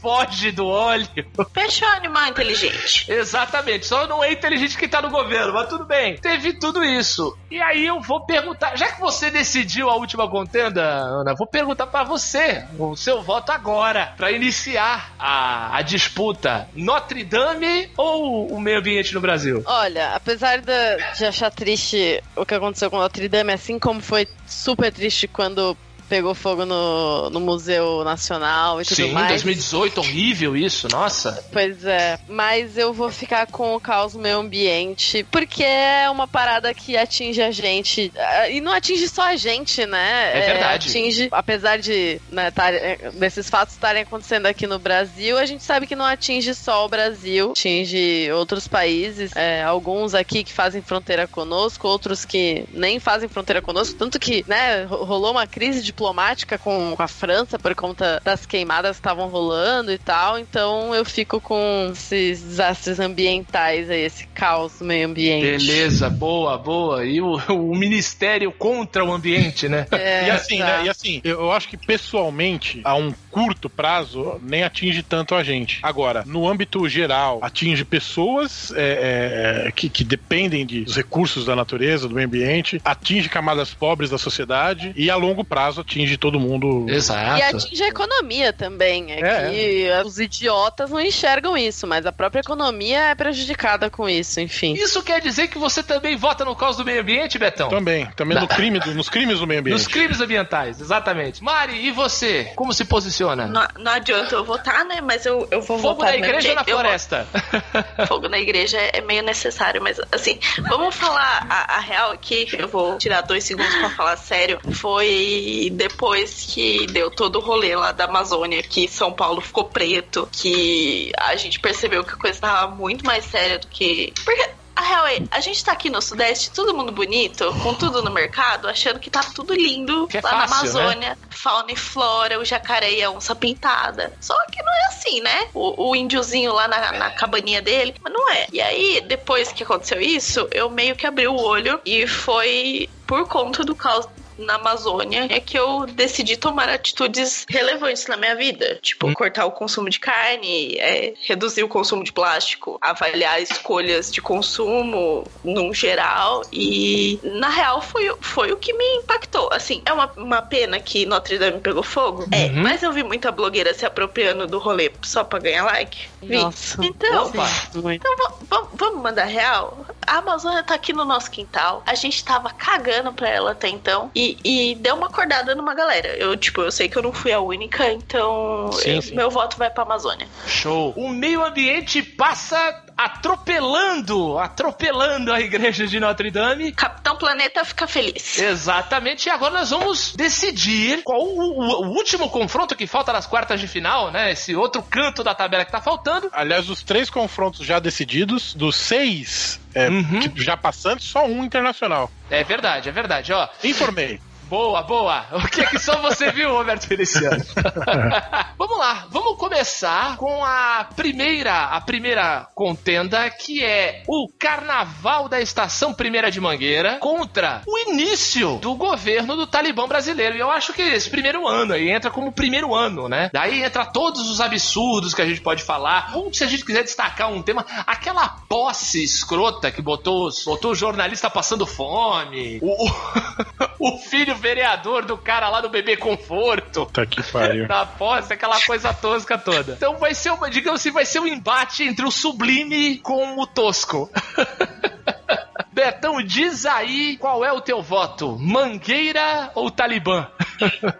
S4: foge do óleo.
S2: Peixe é um animal inteligente.
S4: Exatamente, só não é inteligente quem tá no governo, mas tudo bem. Teve tudo isso. E aí eu vou perguntar, já que você decidiu a última contenda, Ana, vou perguntar pra você o seu voto agora, pra iniciar a, a disputa. Notre Dame ou o meio ambiente no Brasil?
S1: Olha, apesar da- de achar triste o que aconteceu com Notre Dame, assim como foi super triste quando pegou fogo no, no Museu Nacional e tudo
S4: Sim,
S1: mais.
S4: 2018, horrível isso, nossa.
S1: Pois é, mas eu vou ficar com o caos no meio ambiente, porque é uma parada que atinge a gente. E não atinge só a gente, né?
S4: É verdade.
S1: atinge, apesar de né, tar- eh, desses fatos estarem acontecendo aqui no Brasil, a gente sabe que não atinge só o Brasil, atinge outros países. é, alguns aqui que fazem fronteira conosco, outros que nem fazem fronteira conosco. Tanto que, né, ro- rolou uma crise diplomática com, com a França por conta das queimadas que estavam rolando e tal. Então eu fico com esses desastres ambientais aí, esse caos no meio ambiente.
S4: Beleza, boa, boa. E o, o ministério contra o ambiente, né?
S1: É,
S3: E assim,
S1: tá.
S3: né? E assim, eu eu acho que pessoalmente, a um curto prazo, nem atinge tanto a gente. Agora, no âmbito geral, atinge pessoas é, é, que, que dependem de- dos recursos da natureza, do meio ambiente, atinge camadas pobres da sociedade e a longo prazo atinge todo mundo.
S1: E
S4: Exato.
S1: atinge a economia também. É,
S3: É,
S1: que os idiotas não enxergam isso, mas a própria economia é prejudicada com isso, enfim.
S4: Isso quer dizer que você também vota no caos do meio ambiente, Betão?
S3: Também, também no crime, do- nos crimes do meio ambiente.
S4: Nos crimes ambientais, exatamente. Mari, e você? Como se posiciona?
S2: Não, não adianta eu votar, né? Mas eu, eu vou
S4: Fogo
S2: votar
S4: na
S2: do mesmo
S4: igreja ou na
S2: vou-
S4: floresta?
S2: Fogo na igreja é meio necessário, mas assim, vamos falar a, a real aqui. Eu vou tirar dois segundos pra falar sério. Foi depois que deu todo o rolê lá da Amazônia, que São Paulo ficou preto, que a gente percebeu que a coisa tava muito mais séria do que. Porque. A real é, a gente tá aqui no Sudeste, todo mundo bonito, com tudo no mercado, achando que tá tudo lindo
S4: Que é
S2: lá na
S4: fácil, né?
S2: Amazônia fauna e flora, o jacaré e a onça pintada. Só que não é assim, né? O, o índiozinho lá na, na cabaninha dele, mas não é. E aí, depois que aconteceu isso, eu meio que abri o olho e foi por conta do caos na Amazônia é que eu decidi tomar atitudes relevantes na minha vida. Tipo, cortar o consumo de carne, é, reduzir o consumo de plástico, avaliar escolhas de consumo num geral. E, na real, foi, o- foi o que me impactou. Assim, é uma, uma pena que Notre Dame pegou fogo. É,
S4: Uhum.
S2: mas eu vi muita blogueira se apropriando do rolê só pra ganhar like. Vi.
S1: Nossa.
S2: Então,
S4: Opa.
S2: Então va- va- vamos mandar real? A Amazônia tá aqui no nosso quintal. A gente tava cagando pra ela até então. E, e deu uma acordada numa galera. Eu, tipo, eu sei que eu não fui a única, então
S3: Sim,
S2: eu-
S3: sim.
S2: meu voto vai pra Amazônia.
S4: Show. O meio ambiente passa atropelando, atropelando a igreja de Notre Dame.
S2: Capitão Planeta fica feliz.
S4: Exatamente, e agora nós vamos decidir qual o, o- o último confronto que falta nas quartas de final, né? Esse outro canto da tabela que tá faltando.
S3: Aliás, dos três confrontos já decididos, dos seis é,
S4: Uhum.
S3: já passantes, só um internacional.
S4: É verdade, é verdade, ó.
S3: Informei.
S4: Boa, boa. O que é que só você viu, Roberto Feliciano? vamos lá, vamos começar com a primeira, a primeira contenda, que é o Carnaval da Estação Primeira de Mangueira contra o início do governo do Talibã brasileiro. E eu acho que esse primeiro ano aí entra como primeiro ano, né? Daí entra todos os absurdos que a gente pode falar. Ou se a gente quiser destacar um tema, aquela posse escrota que botou, botou o jornalista passando fome, o, o, o filho vereador do cara lá do Bebê Conforto.
S3: Tá que pariu.
S4: Na posse, aquela coisa tosca toda. Então vai ser, uma, digamos assim, vai ser um embate entre o sublime com o tosco. Betão, diz aí qual é o teu voto: Mangueira ou Talibã?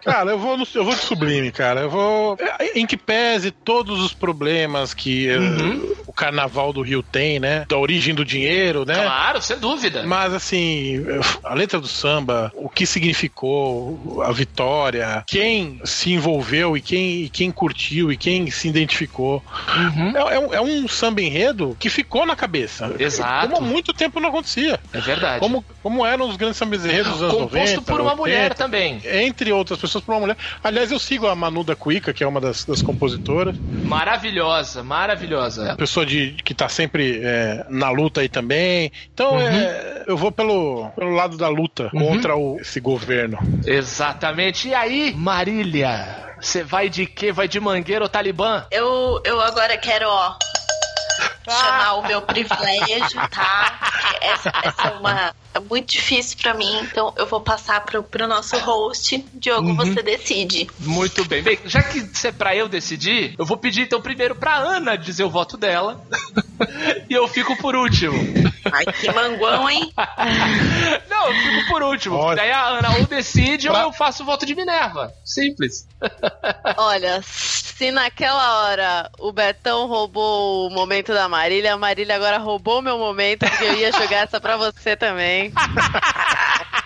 S3: Cara, eu vou, no, eu vou de sublime, cara. Eu vou. Em que pese todos os problemas que eh,
S4: Uhum.
S3: o carnaval do Rio tem, né? Da origem do dinheiro, né?
S4: Claro, sem dúvida.
S3: Mas assim, a letra do samba, o que significou a vitória, quem se envolveu e quem, e quem curtiu e quem se identificou.
S4: Uhum.
S3: É, é um, é um samba enredo que ficou na cabeça.
S4: Exato.
S3: Como há muito tempo não acontecia.
S4: É verdade.
S3: Como, como eram os grandes sambas enredos dos anos
S4: Composto
S3: 90.
S4: por uma
S3: 80,
S4: mulher também.
S3: Entre outras pessoas, por uma mulher. Aliás, eu sigo a Manu da Cuica, que é uma das, das compositoras.
S4: Maravilhosa, maravilhosa.
S3: Pessoa de, que tá sempre é, na luta aí também. Então,
S4: Uhum.
S3: é, eu vou pelo, pelo lado da luta contra o, esse governo.
S4: Exatamente. E aí, Marília? Você vai de quê? Vai de Mangueira ou Talibã?
S2: Eu, eu agora quero, ó, chamar o meu privilégio, tá? Porque Essa, essa é uma. É muito difícil pra mim, então eu vou passar pro, pro nosso host. Diogo,
S4: Uhum.
S2: você decide.
S4: Muito bem. Bem, já que isso é pra eu decidir, eu vou pedir então primeiro pra Ana dizer o voto dela. e eu fico por último.
S2: Ai, que manguão, hein?
S4: Não, eu fico por último.
S3: Olha.
S4: Daí a Ana ou decide
S3: Pra-
S4: ou eu faço o voto de Minerva. Simples.
S1: Olha, se naquela hora o Betão roubou o momento da Marília, a Marília agora roubou o meu momento, porque eu ia jogar essa pra você também.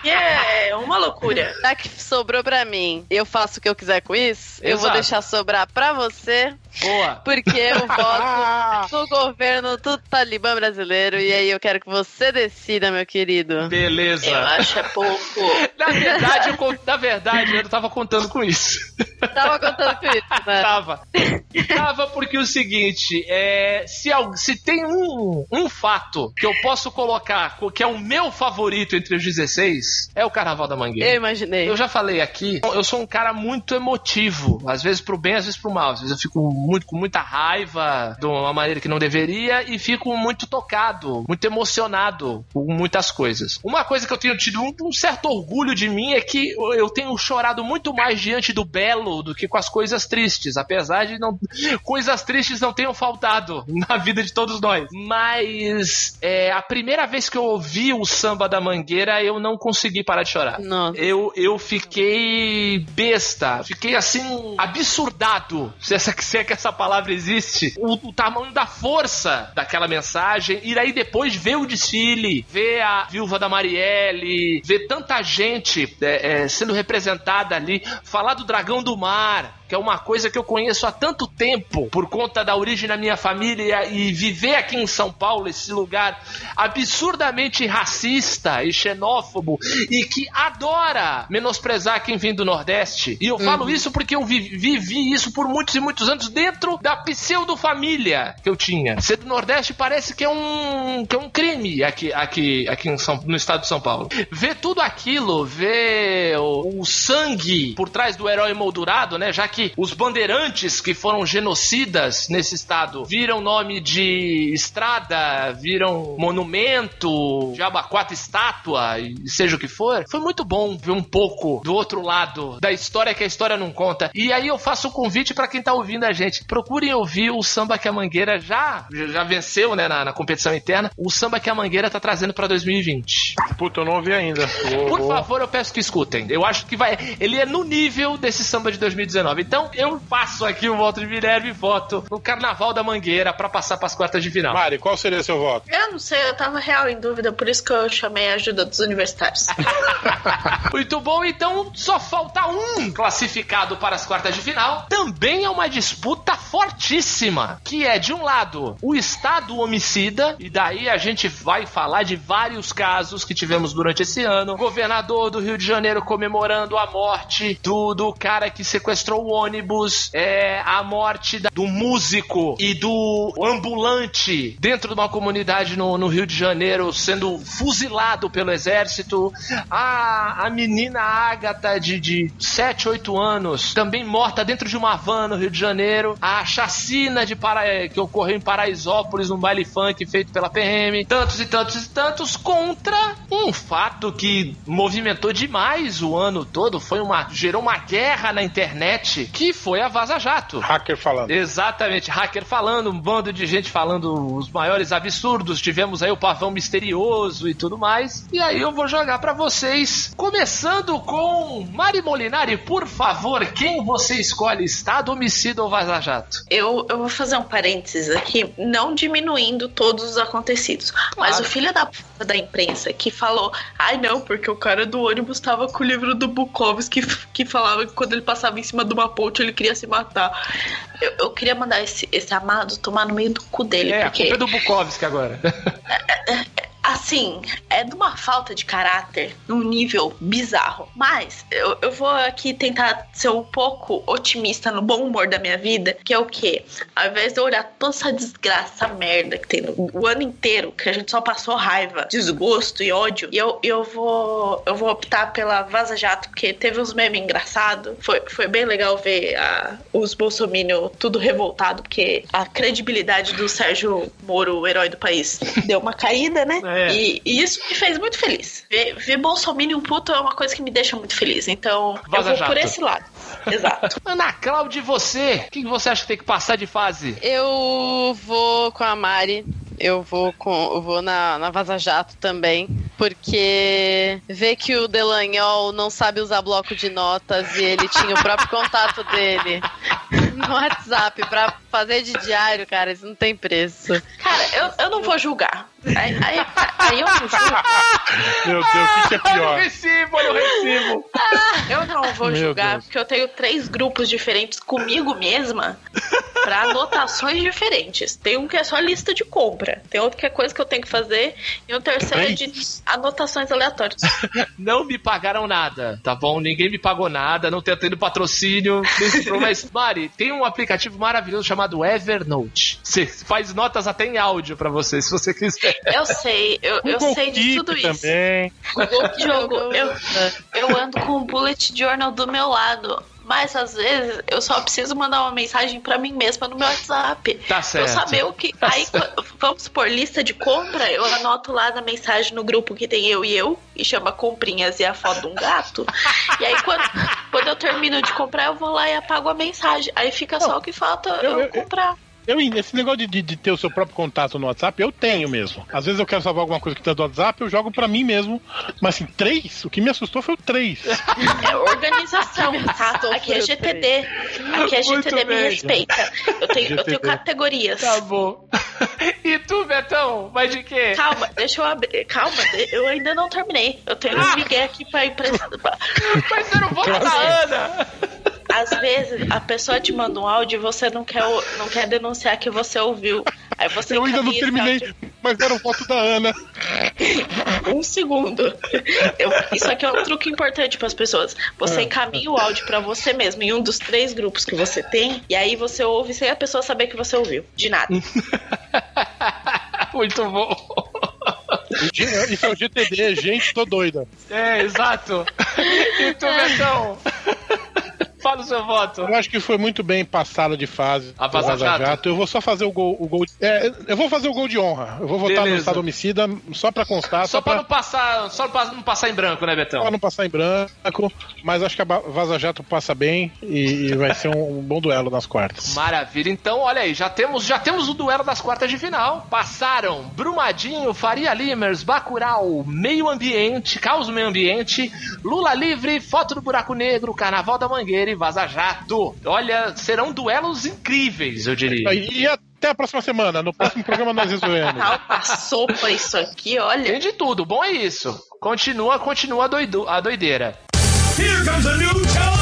S2: É uma loucura.
S1: Já que sobrou pra mim, eu faço o que eu quiser com isso, eu vou
S4: Exato.
S1: deixar sobrar pra você,
S4: Boa.
S1: porque eu voto no governo do Talibã brasileiro, e aí eu quero que você decida, meu querido.
S4: Beleza.
S2: Eu acho é pouco.
S4: Na verdade, eu, na verdade, eu tava contando com isso.
S1: Tava contando com isso, né?
S4: Tava. Tava porque o seguinte, é, se, se tem um, um fato que eu posso colocar, co- que é o meu favorito entre os 16, é o Carnaval da Mangueira.
S1: Eu imaginei.
S4: Eu já falei aqui, eu sou um cara muito emotivo, às vezes pro bem, às vezes pro mal. Às vezes eu fico muito com muita raiva de uma maneira que não deveria e fico muito tocado, muito emocionado com muitas coisas. Uma coisa que eu tenho tido um, um certo orgulho de mim é que eu tenho chorado muito mais diante do belo do que com as coisas tristes, apesar de não coisas tristes não tenham faltado na vida de todos nós. Mas é, a primeira vez que eu ouvi o samba da Mangueira, eu não consegui parar de chorar.
S1: Nossa.
S4: Eu, eu fiquei besta, fiquei assim, absurdado, se, essa, se é que essa palavra existe, o, o tamanho da força daquela mensagem, e aí depois ver o desfile, ver a viúva da Marielle, ver tanta gente é, é, sendo representada ali, falar do dragão do mar, que é uma coisa que eu conheço há tanto tempo, por conta da origem da minha família e viver aqui em São Paulo, esse lugar absurdamente racista e xenófobo e que adora menosprezar quem vem do Nordeste. E eu falo isso porque eu vi- vivi isso por muitos e muitos anos dentro da pseudo-família que eu tinha. Ser do Nordeste parece que é um, que é um crime aqui, aqui, aqui em São- no estado de São Paulo. Ver tudo aquilo, ver o, o sangue por trás do herói moldurado, né? Já que os bandeirantes que foram genocidas nesse estado viram nome de estrada, viram monumento, de abaquata estátua, e seja o que for, foi muito bom ver um pouco do outro lado da história que a história não conta. E aí eu faço o convite pra quem tá ouvindo a gente. Procurem ouvir o samba que a Mangueira já, já venceu, né, na, na competição interna. O samba que a Mangueira tá trazendo pra 2020.
S3: Puta, eu não ouvi ainda.
S4: Por favor, eu peço que escutem. Eu acho que vai. Ele é no nível desse samba de 2019. Então eu faço aqui o voto de Minerva e voto no Carnaval da Mangueira pra passar pras quartas de final.
S3: Mari, qual seria seu voto?
S2: Eu não sei, eu tava real em dúvida, por isso que eu chamei a ajuda dos universitários.
S4: Muito bom, então só falta um classificado para as quartas de final. Também é uma disputa fortíssima, que é de um lado o estado homicida, e daí a gente vai falar de vários casos que tivemos durante esse ano. Governador do Rio de Janeiro comemorando a morte do, do cara que sequestrou o ônibus, é, a morte da- do músico e do ambulante dentro de uma comunidade no, no Rio de Janeiro sendo fuzilado pelo exército. A, a menina Agatha de, de 7, 8 anos, também morta dentro de uma van no Rio de Janeiro. A chacina de para, eh, que ocorreu em Paraisópolis, num baile funk feito pela PM. Tantos e tantos e tantos contra um fato que movimentou demais o ano todo. Foi uma. gerou uma guerra na internet que foi a Vaza Jato.
S3: Hacker falando.
S4: Exatamente, hacker falando, um bando de gente falando os maiores absurdos. Tivemos aí o pavão misterioso e tudo mais. E aí eu vou jogar pra vocês, começando com Mari Molinari, por favor, quem você escolhe, Estado, homicida ou Vaza Jato?
S2: Eu, eu vou fazer um parênteses aqui, não diminuindo todos os acontecidos. Mas o filho da puta da imprensa que falou, ai não, porque o cara do ônibus tava com o livro do Bukowski que, que falava que quando ele passava em cima de uma ponte ele queria se matar. Eu, eu queria mandar esse, esse amado tomar no meio do cu dele,
S4: É, a
S2: porque.
S4: culpa é do Bukowski agora.
S2: Assim, é de uma falta de caráter num nível bizarro. Mas eu, eu vou aqui tentar ser um pouco otimista no bom humor da minha vida, que é o quê? Ao invés de eu olhar toda essa desgraça, merda que tem no, o ano inteiro, que a gente só passou raiva, desgosto e ódio, e eu, eu vou eu vou optar pela Vaza Jato, porque teve uns memes engraçados. Foi, foi bem legal ver a- os bolsominion tudo revoltado, porque a credibilidade do Sérgio Moro, o herói do país, deu uma caída, né?
S4: É.
S2: E, e isso me fez muito feliz. Ver, ver Bolsonaro puto é uma coisa que me deixa muito feliz. Então,
S4: Vaza
S2: eu vou por esse lado. Exato.
S4: Ana Cláudia, e você? Quem você acha que tem que passar de fase?
S1: Eu vou com a Mari. Eu vou com, eu vou na, na Vaza Jato também, porque ver que o Delanhol não sabe usar bloco de notas e ele tinha o próprio contato dele no WhatsApp pra fazer de diário, cara, isso não tem preço.
S2: Cara, eu, eu não vou julgar. Aí, aí, aí eu não julgo.
S3: Meu Deus, o que, que é
S4: Olha o
S3: pior?
S4: recibo, olha o recibo.
S2: Eu não vou
S3: Meu
S2: julgar,
S3: Deus.
S2: porque eu tenho três grupos diferentes comigo mesma pra anotações diferentes. Tem um que é só lista de compra, tem outro que é coisa que eu tenho que fazer, e um terceiro é de anotações aleatórias.
S4: Não me pagaram nada, tá bom? Ninguém me pagou nada, não tenho tendo patrocínio. Mas, Mari, tem um aplicativo maravilhoso chamado Evernote. Você faz notas até em áudio pra você, se você quiser.
S2: Eu sei, eu, eu sei de tudo isso.
S3: também.
S2: Jogo, eu, eu ando com o bullet journal do meu lado. Mas às vezes eu só preciso mandar uma mensagem pra mim mesma no meu WhatsApp.
S4: Tá
S2: Pra
S4: certo.
S2: eu saber o que. Aí, qu- vamos supor, lista de compra, eu anoto lá na mensagem no grupo que tem eu e eu, e chama comprinhas e a foto de um gato. E aí, quando, quando eu termino de comprar, eu vou lá e apago a mensagem. Aí fica só o que falta
S3: eu-
S2: eu,
S3: eu-
S2: comprar.
S3: Eu, esse negócio de, de- de ter o seu próprio contato no WhatsApp, eu tenho mesmo. Às vezes eu quero salvar alguma coisa que tá do WhatsApp, eu jogo pra mim mesmo. Mas assim, três? O que me assustou foi o três.
S2: É organização, tá? Aqui é GTD. Aqui é
S4: Muito
S2: GTD, me respeita. Eu tenho, eu tenho categorias.
S4: Tá bom. E tu, Betão? Vai de quê?
S2: Calma, deixa eu abrir. Calma, eu ainda não terminei. Eu tenho um migué aqui pra emprestar.
S4: Mas você não vota da Ana!
S2: Às vezes a pessoa te manda um áudio e você não quer, não quer denunciar que você ouviu. Aí você
S3: eu ainda não terminei, mas era foto da Ana.
S2: Um segundo. Eu- isso aqui é um truque importante para as pessoas. Você encaminha o áudio para você mesmo em um dos três grupos que você tem, e aí você ouve sem a pessoa saber que você ouviu. De nada.
S4: Muito bom.
S3: Isso é o GTD, gente, tô doida.
S4: É, exato. E tu, Betão? Fala o seu voto.
S3: Eu acho que foi muito bem passada de fase.
S4: A Vaza Jato.
S3: Jato. Eu vou só fazer o gol. O gol é, eu vou fazer o gol de honra. Eu vou votar
S4: Beleza.
S3: no estado homicida só pra constar,
S4: Só
S3: só,
S4: pra
S3: pra,
S4: não passar, só pra não passar em branco, né, Betão?
S3: pra não passar em branco. Mas acho que a Vaza Jato passa bem e, e vai ser um, um bom duelo nas quartas.
S4: Maravilha. Então, olha aí, já temos, já temos o duelo das quartas de final. Passaram Brumadinho, Faria Limers, Bacurau, Meio Ambiente, Caos Meio Ambiente, Lula Livre, Foto do Buraco Negro, Carnaval da Mangueira e Vaza Jato. Olha, serão duelos incríveis, eu diria.
S3: E até a próxima semana. No próximo programa nós resolvemos.
S2: Alta sopa isso aqui, olha.
S4: Tem de tudo, bom é isso. Continua, continua a, doido, a doideira.
S6: Here comes a new challenger!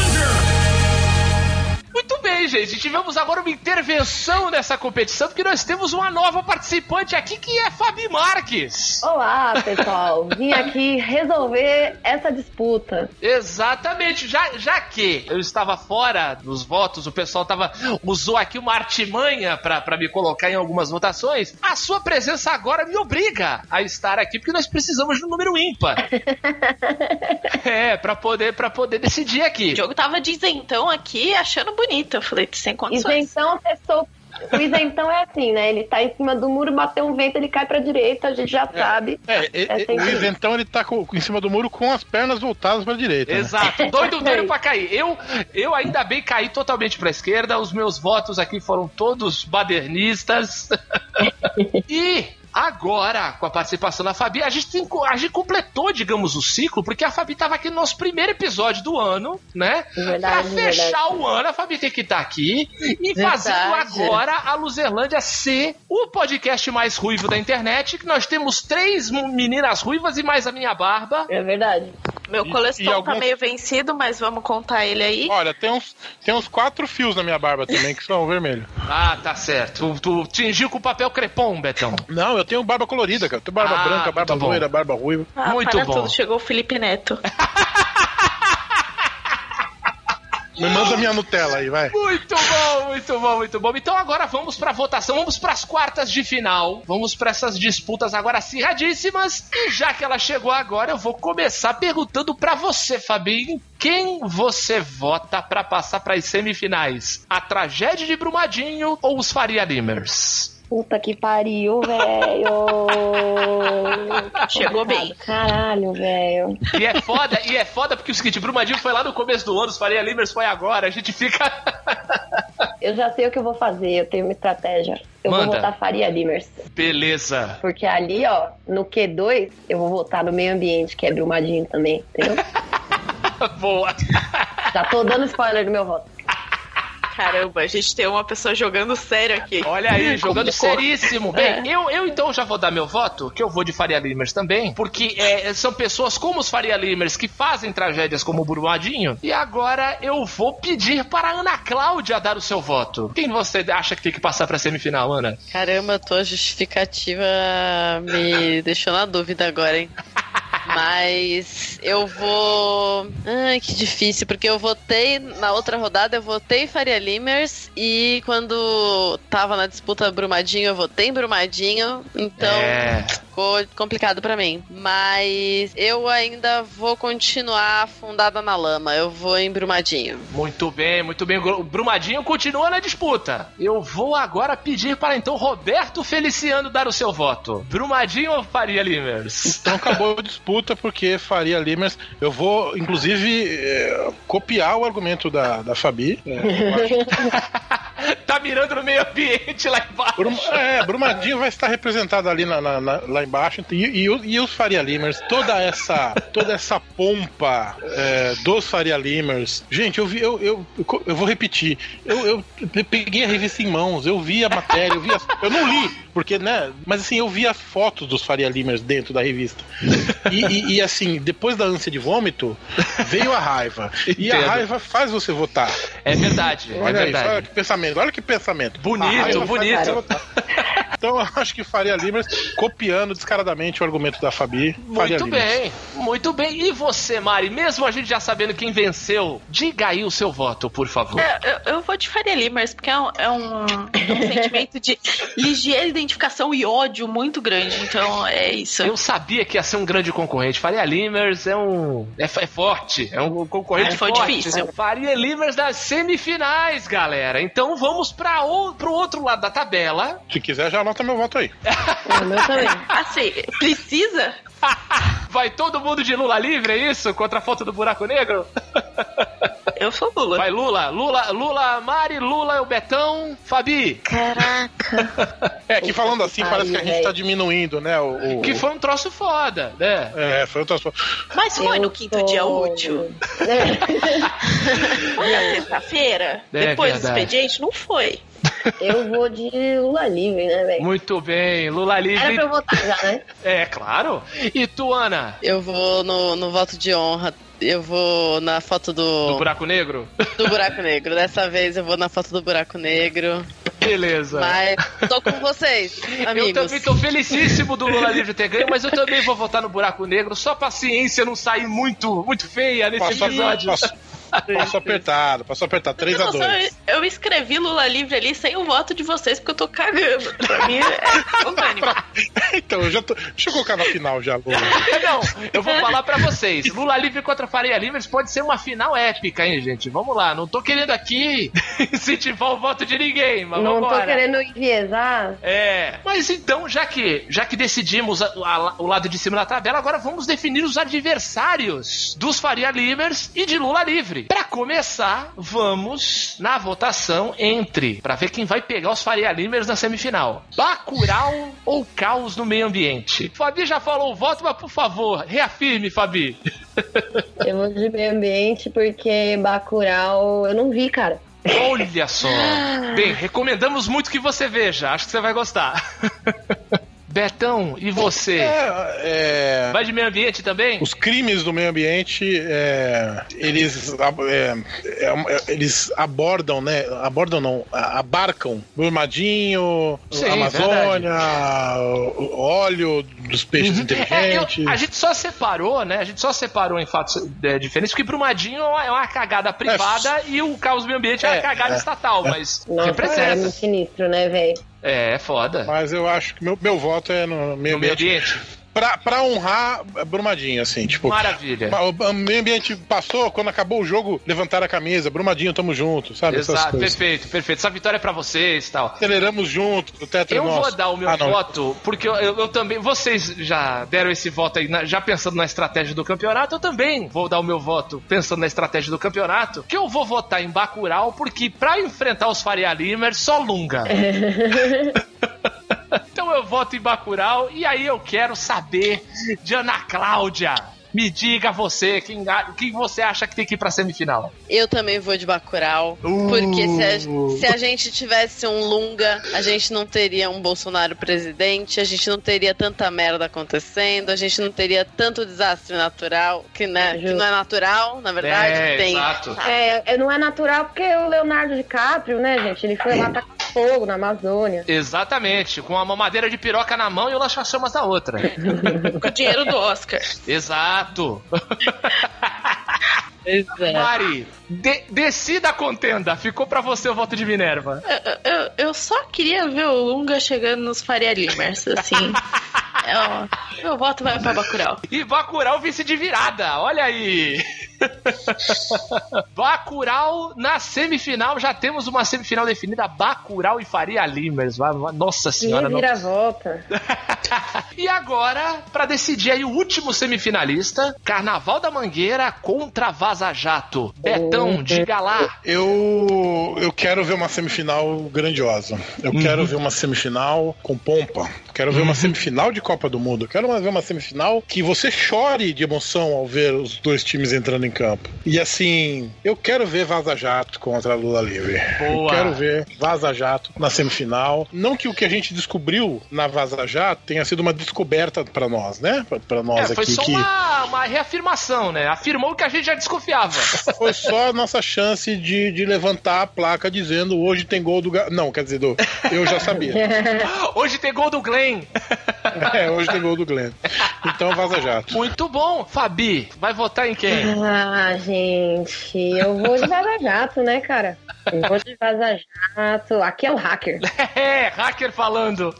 S4: Muito bem, gente. Tivemos agora uma intervenção nessa competição, porque nós temos uma nova participante aqui que é Fabi Marques.
S7: Olá, pessoal. Vim aqui resolver essa disputa.
S4: Exatamente, já, já que eu estava fora dos votos, o pessoal tava, usou aqui uma artimanha pra pra me colocar em algumas votações, a sua presença agora me obriga a estar aqui, porque nós precisamos de um número ímpar. é, pra poder, pra poder decidir aqui.
S2: O jogo tava de isentão aqui, achando bonito. Eu falei, sem condições.
S7: Isentão, pessoa. O isentão é assim, né? Ele tá em cima do muro, bateu um vento, ele cai pra direita, a gente já sabe.
S3: É, e-
S7: É
S3: e-
S7: sempre
S3: o isentão ele tá com- em cima do muro com as pernas voltadas pra direita. né?
S4: Exato, doido, doido pra cair. Eu, eu ainda bem caí totalmente pra esquerda, os meus votos aqui foram todos badernistas. e agora, com a participação da Fabi, a gente, tem, a gente completou, digamos, o ciclo, porque a Fabi tava aqui no nosso primeiro episódio do ano, né?
S7: Verdade,
S4: pra fechar
S7: verdade.
S4: o ano, a Fabi tem que estar aqui e
S1: Verdade.
S4: fazendo agora a Luzerlândia ser o podcast mais ruivo da internet, que nós temos três meninas ruivas e mais a minha barba.
S7: É verdade.
S2: Meu colestão
S3: e alguns-
S2: tá meio vencido, mas vamos contar ele aí.
S3: Olha, tem uns, tem uns quatro fios na minha barba também que são vermelhos.
S4: Ah, tá certo. Tu, tu tingiu com papel crepom, Betão.
S3: Não, eu tenho barba colorida, cara. Eu tenho barba
S4: Ah,
S3: branca, barba loira, barba ruiva.
S2: Ah,
S4: muito
S2: para
S4: bom.
S2: tudo, chegou o Felipe Neto.
S3: Me manda minha Nutella aí, vai.
S4: Muito bom, muito bom, muito bom. Então agora vamos pra votação, vamos pras quartas de final. Vamos pra essas disputas agora acirradíssimas. E já que ela chegou agora, eu vou começar perguntando pra você, Fabinho. Quem você vota pra passar pras semifinais? A tragédia de Brumadinho ou os Faria Limers?
S7: Puta que pariu, velho.
S2: Chegou bem.
S7: Caralho, velho.
S4: E é foda, e é foda porque o seguinte, Brumadinho foi lá no começo do ano, os Faria Limers foi agora, a gente fica.
S7: Eu já sei o que eu vou fazer, eu tenho uma estratégia. Eu
S4: Manda.
S7: vou votar Faria Limers.
S4: Beleza.
S7: Porque ali, ó, no Q2, eu vou votar no meio ambiente, que é Brumadinho também, entendeu?
S4: Boa.
S7: Já tô dando spoiler do meu voto.
S2: Caramba, a gente tem uma pessoa jogando sério aqui.
S4: Olha aí, jogando seríssimo. Bem,
S2: É.
S4: eu, eu então já vou dar meu voto, que eu vou de Faria Limers também, porque é, são pessoas como os Faria Limers que fazem tragédias como o Brumadinho. E agora eu vou pedir para a Ana Cláudia dar o seu voto. Quem você acha que tem que passar para a semifinal, Ana?
S1: Caramba, tua justificativa me deixou na dúvida agora, hein? Mas eu vou. Ai, que difícil, porque eu votei na outra rodada, eu votei Faria Limers e quando tava na disputa Brumadinho, eu votei em Brumadinho, então
S4: É.
S1: ficou complicado pra mim. Mas eu ainda vou continuar afundada na lama, eu vou em Brumadinho.
S4: Muito bem, muito bem. O Brumadinho continua na disputa. Eu vou agora pedir para então Roberto Feliciano dar o seu voto. Brumadinho ou Faria Limers?
S3: Então acabou a disputa porque Faria Limers. Eu vou, inclusive, eh, copiar o argumento da, da Fabi. É, eu acho
S4: tá mirando no meio ambiente lá embaixo.
S3: É, Brumadinho vai estar representado ali na, na- na- lá embaixo. E, e e os Faria Limers, toda essa, toda essa pompa é, dos Faria Limers. Gente, eu vi, eu, eu, eu vou repetir. Eu, eu peguei a revista em mãos, eu vi a matéria, eu vi as- eu não li, porque, né? Mas assim, eu vi as fotos dos Faria Limers dentro da revista. E, e- e, assim, depois da ânsia de vômito, veio a raiva. E a raiva faz você votar.
S4: É verdade, é
S3: Olha isso, olha
S4: verdade.
S3: que pensamento, olha que pensamento.
S4: Bonito, bonito.
S3: Então eu acho que Faria Limers copiando descaradamente o argumento da Fabi.
S4: Muito bem, muito bem. E você, Mari, mesmo a gente já sabendo quem venceu, diga aí o seu voto, por favor.
S2: É, eu, eu vou de Faria Limers, porque é um, é um- é um sentimento de ligeira identificação e ódio muito grande. Então é isso.
S4: Eu sabia que ia ser um grande concorrente. Faria Limers é um. É, é forte. É um concorrente
S2: É, foi
S4: forte.
S2: difícil.
S4: Faria Limers das semifinais, galera. Então vamos para o pro outro lado da tabela.
S3: Se quiser, já anota meu voto aí.
S7: Meu também.
S2: Assim, precisa?
S4: Vai todo mundo de Lula livre, é isso? Contra a foto do buraco negro?
S2: Eu sou Lula.
S4: Vai, Lula. Lula, Lula, Mari, Lula, o Betão, Fabi.
S2: Caraca.
S3: É que falando assim,
S7: Ai,
S3: parece que a gente tá diminuindo, né? O, o-
S4: Que foi um troço foda, né?
S3: É, foi outra
S2: Mas foi
S7: Eu
S2: no quinto
S7: sou-
S2: dia útil. Na terça-feira?
S4: É
S2: Depois do expediente? Não foi.
S7: Eu vou de Lula livre, né, velho?
S4: Muito bem, Lula
S7: Era
S4: livre.
S7: pra eu votar já, né?
S4: É, claro. E tu, Ana?
S1: Eu vou no, no voto de honra. Eu vou na foto
S4: Do
S1: do,
S4: buraco negro?
S1: do buraco negro. Dessa vez eu vou na foto do buraco negro.
S4: Beleza.
S1: Mas tô com vocês,
S4: Eu
S1: amigos.
S4: também tô felicíssimo do Lula livre ter ganho, mas eu também vou votar no buraco negro, só pra ciência não sair muito, muito feia nesse
S3: Passou,
S4: episódio.
S3: passou, passou apertado, passou apertado. 3 a
S2: Nossa,
S3: 2
S2: eu, eu escrevi Lula livre ali sem o voto de vocês, porque eu tô cagando. Pra mim é unânime.
S3: Então, eu já tô. Deixa eu colocar na final já, Lula.
S4: Não, eu vou falar pra vocês. Lula livre contra Faria Limers pode ser uma final épica, hein, gente? Vamos lá. Não tô querendo aqui incentivar o voto de ninguém, mas
S7: Não
S4: vambora.
S7: tô querendo enviesar.
S4: É, mas então, já que, já que decidimos a- a- o lado de cima da tabela, agora vamos definir os adversários dos Faria Limers e de Lula Livre. Pra começar, vamos na votação entre, pra ver quem vai pegar os Faria Limers na semifinal. Bacurau ou caos no meio ambiente? Fabi já falou o voto, mas por favor, reafirme, Fabi.
S7: Eu vou de meio ambiente porque Bacurau eu não vi, cara.
S4: Olha só. Bem, recomendamos muito que você veja. Acho que você vai gostar. Betão, e você?
S3: É, é,
S4: Vai de meio ambiente também?
S3: os crimes do meio ambiente, é, eles, é, é, é, eles abordam, né? Abordam não, a- abarcam Brumadinho,
S4: Sim,
S3: Amazônia, o óleo dos peixes
S4: É, eu-
S3: inteligentes.
S4: a gente só separou, né? A gente só separou em fatos é, diferentes, porque Brumadinho é uma, cagada privada e o caos do meio ambiente é, uma cagada
S3: é.
S4: estatal, mas
S7: Nossa, cara, é
S4: representa.
S7: muito sinistro, né, velho?
S4: É, é foda.
S3: Mas eu acho que meu, meu voto é no meio
S4: No meio
S3: ambiente.
S4: ambiente.
S3: Pra, pra honrar Brumadinho, assim, tipo.
S4: Maravilha.
S3: O meio ambiente passou, quando acabou o jogo, levantaram a camisa, Brumadinho, tamo junto, sabe? Essas
S4: Exato,
S3: coisas.
S4: perfeito, perfeito. Essa vitória é pra vocês e tal.
S3: Aceleramos junto, o tetra
S4: Eu
S3: é nosso.
S4: vou dar o meu
S3: Ah,
S4: voto, porque eu, eu- eu também. Vocês já deram esse voto aí, na- já pensando na estratégia do campeonato, eu também vou dar o meu voto pensando na estratégia do campeonato. Que eu vou votar em Bacurau, porque pra enfrentar os Faria Limer, só Lunga. então eu voto em Bacurau, e aí eu quero saber de Ana Cláudia. Me diga você, quem, quem você acha que tem que ir pra semifinal?
S1: Eu também vou de Bacurau.
S4: Uh.
S1: Porque se a, se a gente tivesse um Lunga, a gente não teria um Bolsonaro presidente, a gente não teria tanta merda acontecendo, a gente não teria tanto desastre natural, que, né, que não é natural, na verdade.
S4: é,
S1: tem.
S4: exato.
S7: É, é, não é natural porque o Leonardo DiCaprio, né, gente? Ele foi lá tacar fogo na Amazônia.
S4: Exatamente, com uma mamadeira de piroca na mão e o lança-chamas na outra.
S2: Com o dinheiro do Oscar.
S4: Exato.
S1: Pois é.
S4: Mari, de- decida a contenda. Ficou pra você o voto de Minerva.
S2: Eu, eu- eu só queria ver o Lunga chegando nos Faria Limers, assim. É, ó, meu voto vai pra Bacurau.
S4: E Bacurau vice de virada. Olha aí. Bacurau na semifinal. Já temos uma semifinal definida. Bacurau e Faria Limers. Nossa senhora. não-
S7: reviravolta.
S4: E agora, pra decidir aí o último semifinalista, Carnaval da Mangueira contra Vaza Jato. Betão, diga lá.
S3: Eu, eu quero ver uma semifinal grandiosa. Eu
S4: Uhum.
S3: quero ver uma semifinal com pompa. Quero ver uma semifinal de Copa do Mundo. Eu quero ver uma semifinal que você chore de emoção ao ver os dois times entrando em campo. E assim, eu quero ver Vaza Jato contra Lula Livre. Eu
S4: Boa.
S3: quero ver Vaza Jato na semifinal. Não que o que a gente descobriu na Vaza Jato tenha sido uma descoberta pra nós, né? Pra- Pra nós
S4: É, foi
S3: aqui
S4: só
S3: que
S4: uma, uma reafirmação, né? Afirmou que a gente já desconfiava.
S3: foi só a nossa chance de, de levantar a placa dizendo hoje tem gol do. Ga... Não, quer dizer, do... eu já sabia.
S4: Hoje tem gol do Glenn.
S3: É, hoje tem gol do Glenn. Então vaza jato.
S4: Muito bom. Fabi, vai votar em quem?
S7: Ah, gente, eu vou de Vaza Jato, né, cara? Eu vou de Vaza Jato. Aqui é o hacker.
S4: É, hacker falando.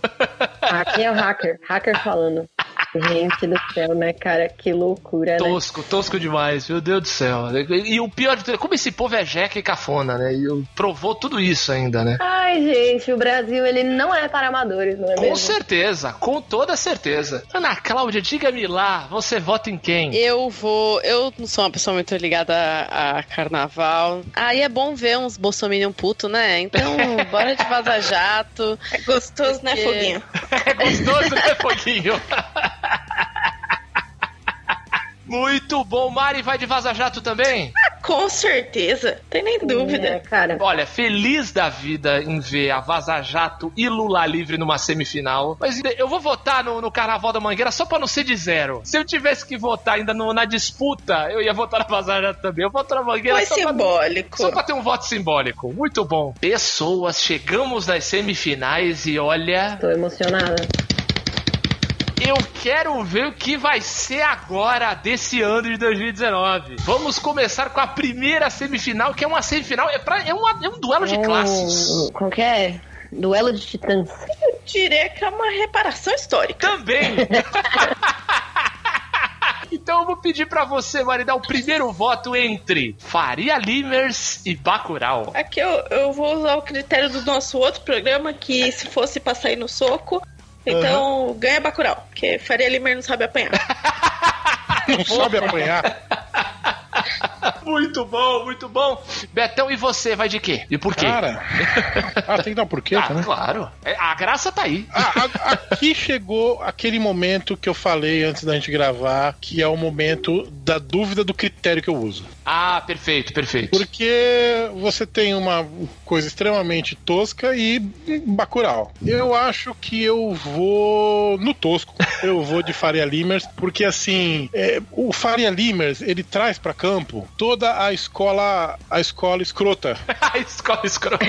S7: Aqui é o hacker. Hacker falando. Gente do céu, né, cara? Que loucura, né?
S4: Tosco, tosco demais, meu Deus do céu. E o pior de tudo, como esse povo é jeca e cafona, né? E provou tudo isso ainda, né?
S7: Ai, gente, o Brasil, ele não é para amadores, não é
S4: Com
S7: mesmo?
S4: certeza, com toda certeza. Ana Cláudia, diga-me lá, você vota em quem?
S1: Eu vou. Eu não sou uma pessoa muito ligada a, a carnaval. Aí é bom ver uns bolsominion puto, né? Então, bora de vaza-jato.
S2: É gostoso, né, Foguinho?
S4: É gostoso, né, Foguinho? Muito bom. Mari vai de Vaza Jato também?
S2: Com certeza, tem nem
S7: É,
S2: dúvida.
S7: cara.
S4: Olha, feliz da vida em ver a Vaza Jato e Lula livre numa semifinal. Mas eu vou votar no, no Carnaval da Mangueira só pra não ser de zero. Se eu tivesse que votar ainda no- na disputa, eu ia votar na Vaza Jato também. Eu voto na Mangueira
S2: Foi
S4: só pra,
S2: simbólico.
S4: só pra ter um voto simbólico. Muito bom. Pessoas, chegamos nas semifinais e olha.
S7: Tô emocionada.
S4: Eu quero ver o que vai ser agora desse ano de 2019. Vamos começar com a primeira semifinal, que é uma semifinal, é, pra, é, uma- é um duelo de classes.
S7: Um, qual que é? Duelo de titãs.
S2: Eu diria que é uma reparação histórica.
S4: Também! Então eu vou pedir pra você, Mari, dar o primeiro voto entre Faria Limers e Bacurau.
S2: Aqui eu, eu vou usar o critério do nosso outro programa, que se fosse pra sair no soco, então ganha Bacurau, porque Faria Limer não sabe apanhar.
S3: Não sabe apanhar.
S4: Muito bom, muito bom. Betão, e você, vai de quê? E por quê?
S3: Cara. Ah, tem que dar um porquê,
S4: ah,
S3: né?
S4: claro. É, A graça tá aí.
S3: Ah, a- aqui chegou aquele momento que eu falei antes da gente gravar, que é o momento da dúvida do critério que eu uso.
S4: Ah, perfeito, perfeito.
S3: Porque você tem uma coisa extremamente tosca e Bacurau. Eu acho que eu vou no tosco. Eu vou de Faria Limers, porque assim, é, o Faria Limers, ele traz pra campo toda a escola, a escola escrota
S4: A escola escrota.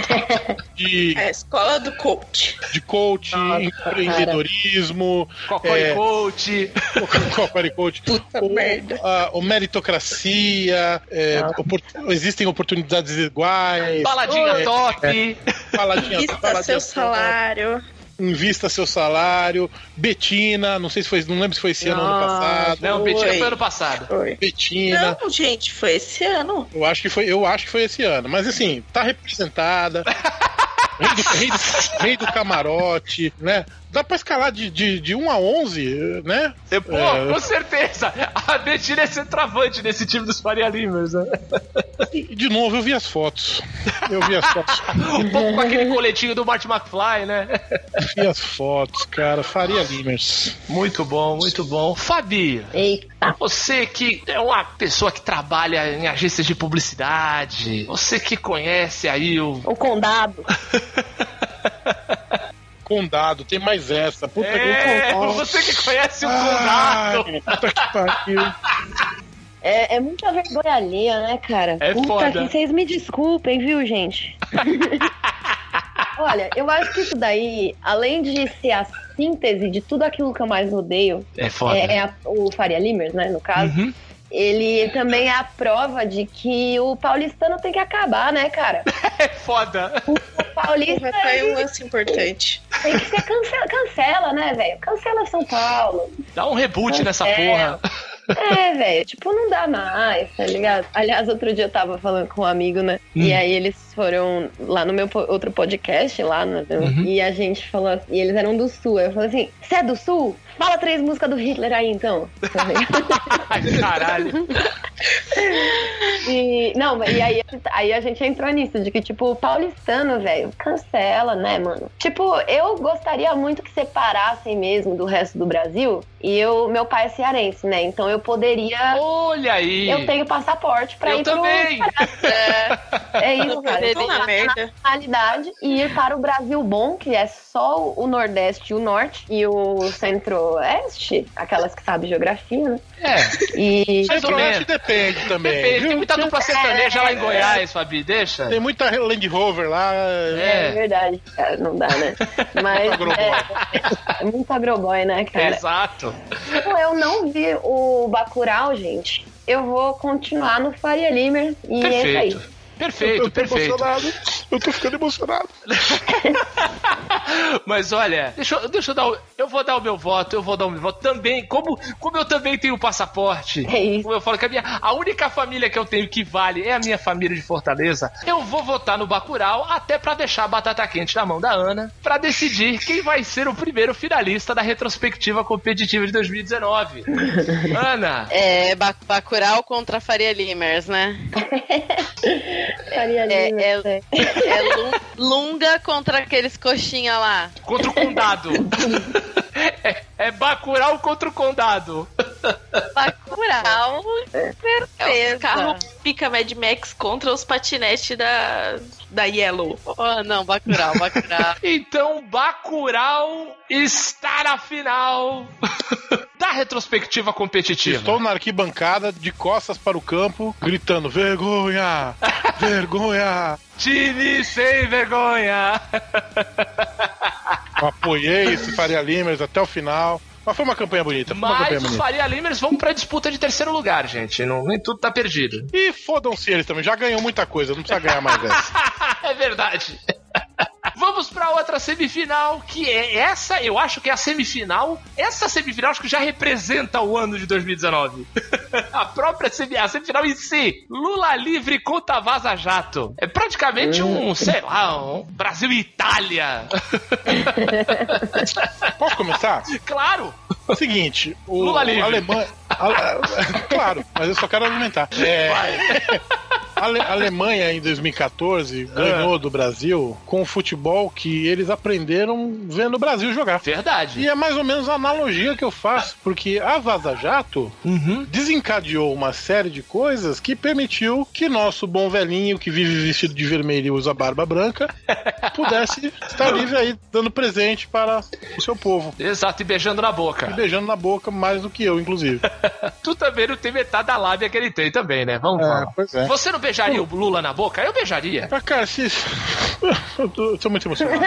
S3: de,
S2: É a escola do coach.
S3: de coaching,
S7: Nossa,
S3: empreendedorismo,
S4: Cocó
S3: É.
S4: coach.
S3: Cocori Coach,
S2: Puta
S3: o,
S2: merda.
S3: a- o meritocracia, é, opor- existem oportunidades iguais,
S4: Baladinha
S3: É.
S4: top.
S3: faladinha,
S2: Vista
S3: faladinha
S2: seu
S3: top,
S2: salário.
S3: Invista seu salário, Betina, não sei se foi, não lembro se foi esse ano ou ano passado.
S4: Não. Betina foi ano passado.
S2: Foi.
S3: Betina,
S2: Não, gente, foi esse ano.
S3: eu acho que foi, eu acho que foi esse ano, mas assim, tá representada. Rei do, rei do- rei do camarote, né? Dá pra escalar de, de, de 1 a 11, né?
S4: É, Pô,
S3: É.
S4: com certeza. A Betina é centroavante nesse time dos Faria Limers, né?
S3: E, de novo, eu vi as fotos. Eu vi as fotos.
S4: Um pouco com aquele coletinho do Marty McFly, né?
S3: vi as fotos, cara. Faria Limers.
S4: Muito bom, muito bom. Fabi,
S7: Eita.
S4: você que é uma pessoa que trabalha em agências de publicidade, você que conhece aí o.
S7: O condado.
S3: Condado, tem mais essa. Puta
S4: É,
S3: que
S4: você que conhece o condado.
S3: puta que pariu.
S7: É, é muita vergonha alheia, né, cara?
S4: É
S7: Puta
S4: foda.
S7: que vocês me desculpem, viu, gente? Olha, eu acho que isso daí, além de ser a síntese de tudo aquilo que eu mais odeio,
S4: É foda.
S7: é, é a- o Faria Limers, né, no caso,
S4: Uhum.
S7: ele também é a prova de que o paulistano tem que acabar, né, cara?
S4: É foda.
S7: O paulista
S2: Vai cair um lance importante.
S7: tem que ser cancela, cancela né, velho? Cancela São Paulo.
S4: Dá um reboot nessa
S7: É.
S4: porra.
S7: É, velho, tipo, não dá mais, tá ligado? Aliás, outro dia eu tava falando com um amigo, né?
S4: Hum.
S7: E aí eles foram lá no meu outro podcast, lá, né?
S4: Uhum.
S7: E a gente falou assim, e eles eram do sul. Eu falei assim: você é do sul? Fala três músicas do Hitler aí, então.
S4: Caralho.
S7: e, não, e aí, aí a gente entrou nisso, de que, tipo, o paulistano, velho, cancela, né, mano? Tipo, eu gostaria muito que separassem mesmo do resto do Brasil. E eu, meu pai é cearense, né? Então eu poderia.
S4: Olha aí.
S7: Eu tenho passaporte pra
S4: Eu
S7: ir pro
S4: também.
S2: É,
S7: É isso, cara.
S2: Tô na merda.
S7: nacionalidade e ir para o Brasil bom, que é só o Nordeste e o Norte, e o Centro-Oeste, aquelas que sabem geografia, né?
S4: É,
S7: E.
S3: Centro-Oeste depende também.
S4: depende. Tem muita dupla sertaneja lá em Goiás, Fabi, deixa.
S3: Tem muita Land Rover lá.
S7: É,
S4: É.
S7: verdade, cara, não dá, né? Mas
S3: agroboy.
S7: é, é muito agroboy, né, cara?
S4: Exato.
S7: Como eu não vi o Bacurau, gente, eu vou continuar no Faria Limer e é isso aí.
S4: Perfeito. Perfeito,
S3: eu tô
S4: perfeito.
S3: emocionado. Eu tô ficando emocionado.
S4: Mas olha, deixa, eu- deixa eu dar. o- Eu vou dar o meu voto, eu vou dar o meu voto também. Como, como eu também tenho passaporte.
S7: É isso.
S4: Como eu falo que a, minha, a única família que eu tenho que vale é a minha família de Fortaleza. Eu vou votar no Bacurau até pra deixar a batata quente na mão da Ana pra decidir quem vai ser o primeiro finalista da retrospectiva competitiva de 2019. Ana,
S1: É Ba- Bacurau contra Faria Limers, né?
S7: Faria
S1: É,
S7: Lima,
S1: é-
S7: né?
S1: É Lu- Lunga contra aqueles coxinha lá.
S4: contra o condado. É, é Bacurau contra o condado.
S1: Bacurau,
S2: É o
S1: certeza.
S2: carro pica Mad Max contra os patinetes da, da Yellow.
S1: Oh, não, Bacurau, Bacurau.
S4: Então, Bacurau está na final da retrospectiva competitiva.
S3: Estou na arquibancada, de costas para o campo, gritando: vergonha! Vergonha!
S4: Time sem vergonha.
S3: Eu apoiei esse Faria Limers até o final. Mas foi uma campanha bonita. Foi uma campanha
S4: Mas os
S3: bonita.
S4: Faria Limers vão pra disputa de terceiro lugar, gente. Não, nem tudo tá perdido.
S3: E fodam-se eles também. Já ganhou muita coisa, não precisa ganhar mais essa.
S4: é verdade. Vamos pra outra semifinal, que é essa, eu acho que é a semifinal. Essa semifinal acho que já representa o ano de 2019. a própria semi, a semifinal em si. Lula livre contra Vaza Jato. É praticamente um, sei lá, um Brasil e Itália.
S3: Posso começar?
S4: claro.
S3: Seguinte, o
S4: Lula livre.
S3: Alemanha. Ale- Claro, mas eu só quero argumentar. É, a Ale- Alemanha em 2014 ganhou do Brasil com o futebol que eles aprenderam vendo o Brasil jogar.
S4: Verdade.
S3: E é mais ou menos a analogia que eu faço, porque a Vaza Jato
S4: Uhum.
S3: desencadeou uma série de coisas que permitiu que nosso bom velhinho que vive vestido de vermelho e usa barba branca pudesse estar livre aí dando presente para o seu povo.
S4: Exato, e beijando na
S3: E
S4: boca.
S3: beijando na boca mais do que eu, inclusive.
S4: Tu também não tem metade da lábia que ele tem também, né? Vamos
S3: É, pois é.
S4: Você não beijaria o Lula na boca? Eu beijaria.
S3: Ah, cara, se... eu, tô, eu tô muito emocionado.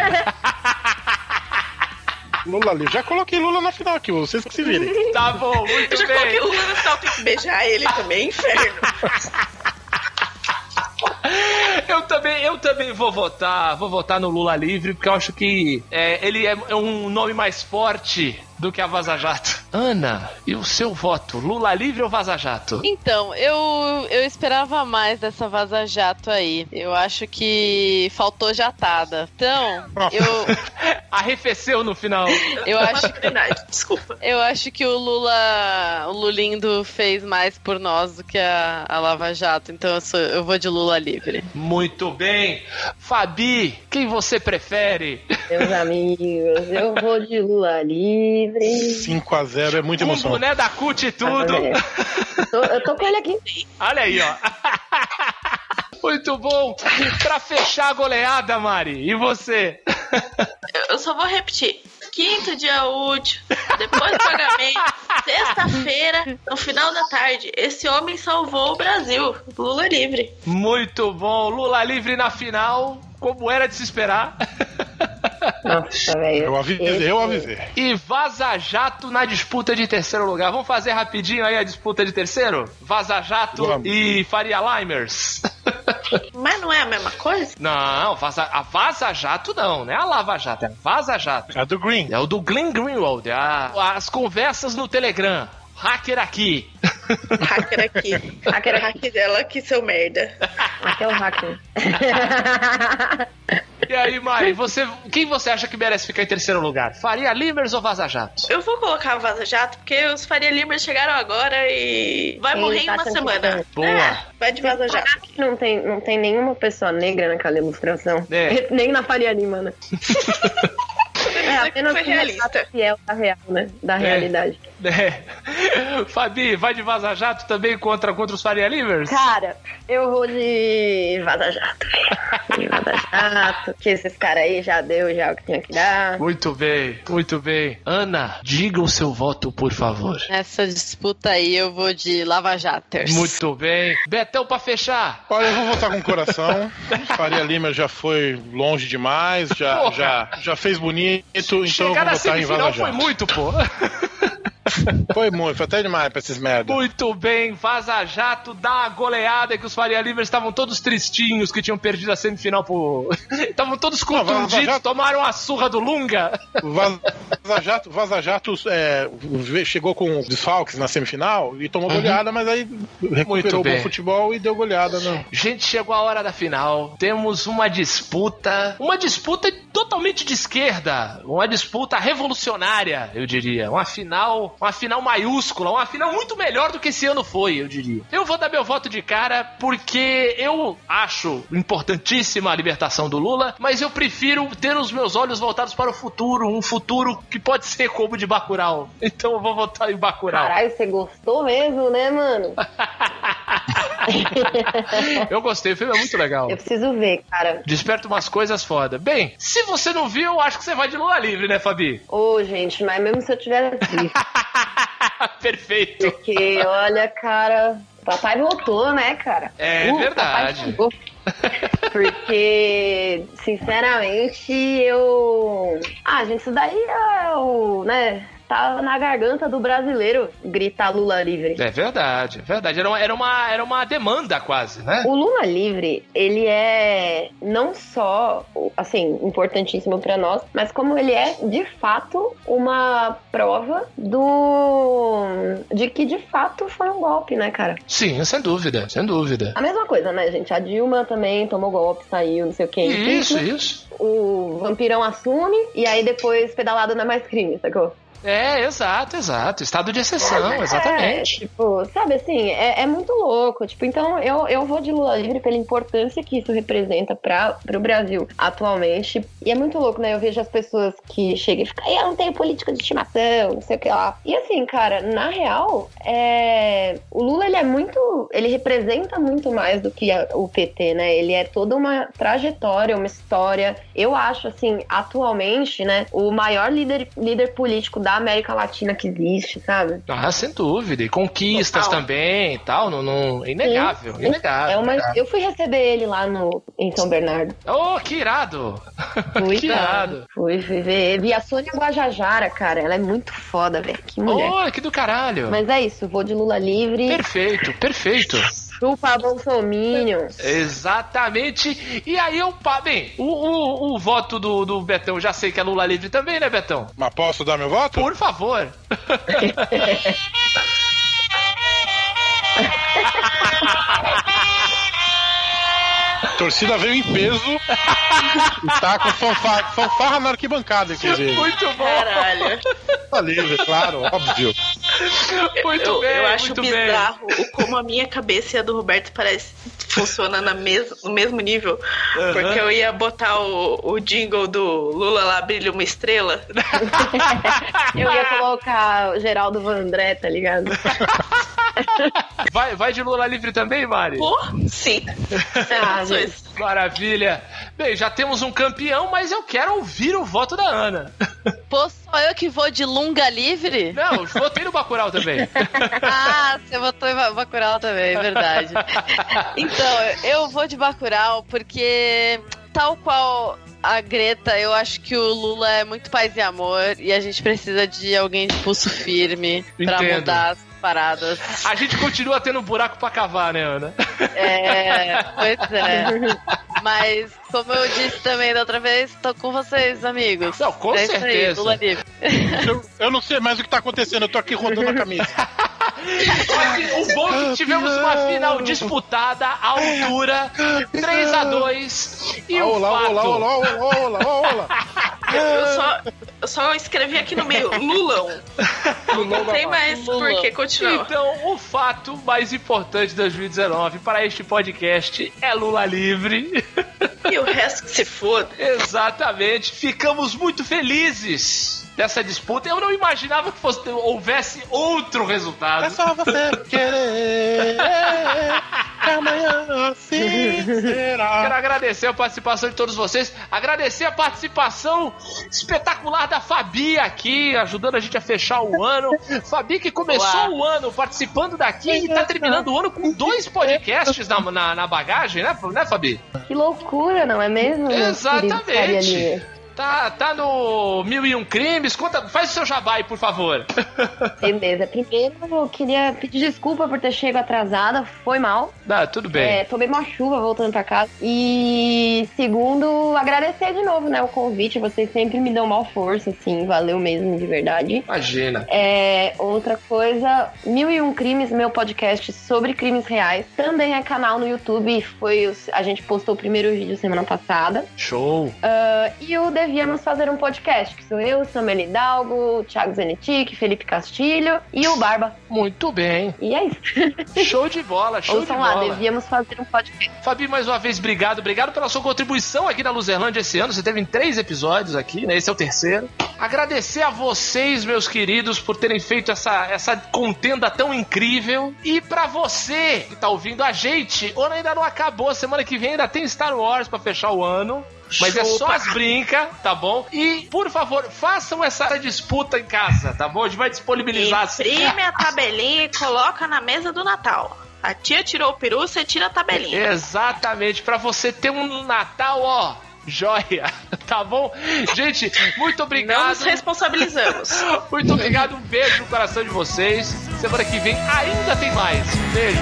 S3: Lula ali. Já coloquei Lula na final aqui, vocês que se virem.
S4: Tá bom, muito
S2: Eu já coloquei
S4: bem.
S2: o Lula no final, tem que beijar ele também, inferno.
S4: Eu também, eu também vou votar, vou votar no Lula livre, porque eu acho que é, ele é, é um nome mais forte do que a Vaza Jato. Ana, e o seu voto? Lula livre ou Vaza Jato?
S1: Então, eu, eu esperava mais dessa Vaza Jato aí. Eu acho que faltou jatada. Então, eu,
S4: Arrefeceu no final.
S1: eu acho
S2: Verdade, desculpa.
S1: Eu acho que o Lula, o Lulindo fez mais por nós do que a, a Lava Jato, então eu, sou- eu vou de Lula livre.
S4: Muito bem. Fabi, quem você prefere?
S7: Meus amigos, eu vou de Lula livre.
S3: 5x0 é muita
S4: Com
S3: emoção.
S4: boné da CUT e tudo.
S7: Eu tô, eu tô com ele aqui.
S4: Olha aí, ó. Muito bom. Pra fechar a goleada, Mari. E você?
S2: Eu- Eu só vou repetir. Quinto dia útil, depois do pagamento, sexta-feira, no final da tarde. Esse homem salvou o Brasil. Lula livre.
S4: Muito bom. Lula livre na final, como era de se esperar.
S7: Nossa, velho.
S3: Eu avisei,
S7: Esse-
S3: eu avisei.
S4: E Vaza Jato na disputa de terceiro lugar. Vamos fazer rapidinho aí a disputa de terceiro? Vaza Jato
S3: Vamos.
S4: e Faria Limers.
S2: Mas não é a mesma coisa?
S4: Não, Vaza, a Vaza Jato não, não é a Lava Jato, é a Vaza Jato.
S3: A do Green.
S4: É o do Glenn Greenwald, é a- as conversas no Telegram. Hacker aqui.
S2: Hacker aqui. Hacker hacker dela que seu merda.
S7: Aqui é o hacker.
S4: E aí, Mari, você, quem você acha que merece ficar em terceiro lugar? Faria Limers ou Vaza Jato?
S2: Eu vou colocar a Vaza Jato porque os Faria Limers chegaram agora e vai
S7: Eles
S2: morrer em uma
S7: acham que
S2: semana.
S7: é.
S4: Boa.
S2: É, vai de Vaza Jato.
S7: Não tem, não tem nenhuma pessoa negra naquela ilustração.
S4: É.
S7: Nem na Faria Lima, né? É apenas
S2: Foi
S7: um
S2: realista.
S7: fiel da real, né? Da realidade.
S4: É. Fabi, vai de Vaza Jato também contra, contra os Faria Limers?
S7: Cara, eu vou de Vaza Jato. De Vaza Jato. Que esses caras aí já deu já o que tinha que dar.
S4: Muito bem, muito bem. Ana, diga o seu voto, por favor.
S1: Nessa disputa aí eu vou de Lava Jaters.
S4: Muito bem. Betão, pra fechar.
S3: Olha, eu vou votar com o coração. Faria Lima já foi longe demais, já,
S4: Porra.
S3: já, já fez bonito, então eu
S4: Chegar
S3: vou
S4: na
S3: votar em Vaza
S4: foi
S3: Jato.
S4: muito, pô.
S3: Foi muito, foi até demais pra esses merda.
S4: Muito bem, Vaza Jato dá uma goleada que os Faria Livres estavam todos tristinhos que tinham perdido a semifinal pro. Estavam todos contundidos,
S3: Jato-
S4: tomaram a surra do Lunga.
S3: Vaza Jato, Vaza Jato é, chegou com desfalques na semifinal e tomou goleada, mas aí recuperou o bom futebol e deu goleada, não.
S4: Gente, chegou a hora da final. Temos uma disputa, uma disputa totalmente de esquerda, uma disputa revolucionária, eu diria. Uma final, uma final maiúscula, uma final muito melhor do que esse ano foi, eu diria. Eu vou dar meu voto de cara porque eu acho importantíssima a libertação do Lula, mas eu prefiro ter os meus olhos voltados para o futuro, um futuro que pode ser como de Bacurau. Então eu vou votar em Bacurau.
S7: Caralho, você gostou mesmo, né, mano?
S4: Eu gostei, o filme é muito legal.
S7: Eu preciso ver, cara.
S4: Desperta umas coisas foda. Bem, se você não viu, eu acho que você vai de Lula livre, né, Fabi?
S7: Ô, gente, mas mesmo se eu tivesse visto,
S4: Perfeito.
S7: porque olha, cara, papai voltou, né, cara?
S4: É
S7: Uh,
S4: verdade.
S7: Porque, sinceramente, eu. Ah, gente, isso daí é o. né? Tá na garganta do brasileiro gritar Lula livre.
S4: É verdade, é verdade. Era uma, era, uma, era uma demanda quase, né?
S7: O Lula livre, ele é não só, assim, importantíssimo pra nós, mas como ele é, de fato, uma prova do... de que, de fato, foi um golpe, né, cara?
S4: Sim, sem dúvida, sem dúvida.
S7: A mesma coisa, né, gente? A Dilma também tomou golpe, saiu, não sei o que.
S4: Isso, isso.
S7: O vampirão assume e aí depois pedalado não é mais crime, sacou?
S4: É, exato, exato. Estado de exceção,
S7: É,
S4: exatamente.
S7: tipo, sabe assim, é, é muito louco. Tipo, então eu, eu vou de Lula livre pela importância que isso representa para o Brasil atualmente. E é muito louco, né? Eu vejo as pessoas que chegam e ficam, "Ai, eu não tenho política de estimação, não sei o que lá. E assim, cara, na real, é... o Lula ele é muito. Ele representa muito mais do que a- o PT, né? Ele é toda uma trajetória, uma história. Eu acho, assim, atualmente, né, o maior líder, líder político da América Latina que existe, sabe?
S4: Ah, sem dúvida. E conquistas
S7: Total.
S4: também e tal. Não, não, inegável,
S7: Sim.
S4: inegável.
S7: É uma,
S4: inegável.
S7: eu fui receber ele lá no, em São Bernardo.
S4: Oh, que irado!
S7: Fui,
S4: que irado.
S7: Fui, fui ver. Vi a Sônia Guajajara, cara. Ela é muito foda, velho. Que mulher.
S4: Oh, que do caralho!
S7: Mas é isso, vou de Lula livre.
S4: Perfeito, perfeito.
S7: Chupa Bolsominion.
S4: Exatamente. E aí eu. Bem, o, o, o voto do, do Betão, já sei que é Lula livre também, né, Betão?
S3: Mas posso dar meu voto?
S4: Por favor.
S3: A torcida veio em peso e tá com fanfarra, fanfarra na arquibancada, inclusive.
S4: Muito bom.
S2: Caralho.
S3: Tá livre, claro, óbvio.
S4: Muito
S2: eu,
S4: bem,
S2: eu acho
S4: muito
S2: bizarro o como a minha cabeça e a do Roberto parece funciona na mes no mesmo nível.
S4: Aham.
S2: Porque eu ia botar o, o jingle do Lula lá brilha uma estrela.
S7: Eu ia colocar o Geraldo Vandré, tá ligado?
S4: Vai, vai de Lula livre também, Mari?
S2: Pô, sim.
S7: Ah,
S2: Opções.
S4: Maravilha. Bem, já temos um campeão, mas eu quero ouvir o voto da Ana.
S1: Pô, só eu que vou de Lunga livre?
S4: Não, votei no Bacurau também.
S1: Ah, você votou em Ba- Bacurau também, é verdade. Então, eu vou de Bacurau porque, tal qual a Greta, eu acho que o Lula é muito paz e amor e a gente precisa de alguém de pulso firme pra
S4: Entendo.
S1: mudar as paradas.
S4: A gente continua tendo um buraco pra cavar, né, Ana?
S1: É, pois é. Mas, como eu disse também da outra vez, tô com vocês, amigos.
S4: Não, com
S1: é aí,
S4: certeza.
S1: Livre.
S3: Eu, eu não sei mais o que tá acontecendo, eu tô aqui rodando a camisa.
S4: O bom é que tivemos uma final disputada à altura, 3 a 2 E o
S3: Olá,
S4: fato...
S3: olá, olá, olá, olá, olá.
S2: Eu só, eu só escrevi aqui no meio, Lulão. Não tem mais
S1: Lulão.
S2: por que continuar.
S4: Então, o fato mais importante de 2019 para este podcast é Lula livre.
S2: E o resto que se foda.
S4: Exatamente. Ficamos muito felizes dessa disputa. Eu não imaginava que fosse, houvesse outro resultado.
S3: É só você querer que amanhã assim
S4: Quero
S3: será.
S4: agradecer a participação de todos vocês, agradecer a participação espetacular da Fabi aqui, ajudando a gente a fechar o ano. Fabi que começou
S1: Olá.
S4: o ano participando daqui e tá terminando o ano com dois podcasts na, na, na bagagem, né, né, Fabi?
S7: Que loucura, não é mesmo?
S4: Exatamente. Tá, tá no Mil e Um Crimes. Conta, faz o seu jabá aí, por favor.
S7: Beleza. Primeiro, eu queria pedir desculpa por ter chegado atrasada. Foi mal.
S4: Ah, tudo bem.
S7: É, tomei uma chuva voltando pra casa. E segundo, agradecer de novo, né, o convite. Vocês sempre me dão mal força, assim. Valeu mesmo, de verdade.
S4: Imagina.
S7: É, outra coisa, Mil e Um Crimes, meu podcast sobre crimes reais. Também é canal no YouTube. Foi a gente postou o primeiro vídeo semana passada.
S4: Show.
S7: Ah, e o Devíamos Fazer um Podcast, que sou eu, Samuel Hidalgo, Thiago Zenetic, Felipe Castilho e o Barba.
S4: Muito bem.
S7: E é isso.
S4: Show de bola, show
S7: Ouçam
S4: de
S7: lá,
S4: bola.
S7: Devíamos Fazer um Podcast.
S4: Fabi, mais uma vez, obrigado. Obrigado pela sua contribuição aqui na Luzerlândia esse ano. Você teve em três episódios aqui, né? Esse é o terceiro. Agradecer a vocês, meus queridos, por terem feito essa, essa contenda tão incrível. E pra você que tá ouvindo a gente, o ano ainda não acabou. Semana que vem ainda tem Star Wars pra fechar o ano. Mas é só as brinca, tá bom? E, por favor, façam essa disputa em casa, tá bom? A gente vai disponibilizar assim.
S2: Imprime a tabelinha e coloca na mesa do Natal. A tia tirou o peru, você tira a tabelinha.
S4: Exatamente, pra você ter um Natal, ó, joia, tá bom? Gente, muito
S2: Não
S4: obrigado.
S2: nos responsabilizamos.
S4: Muito obrigado, um beijo no coração de vocês. Semana que vem ainda tem mais. Beijo.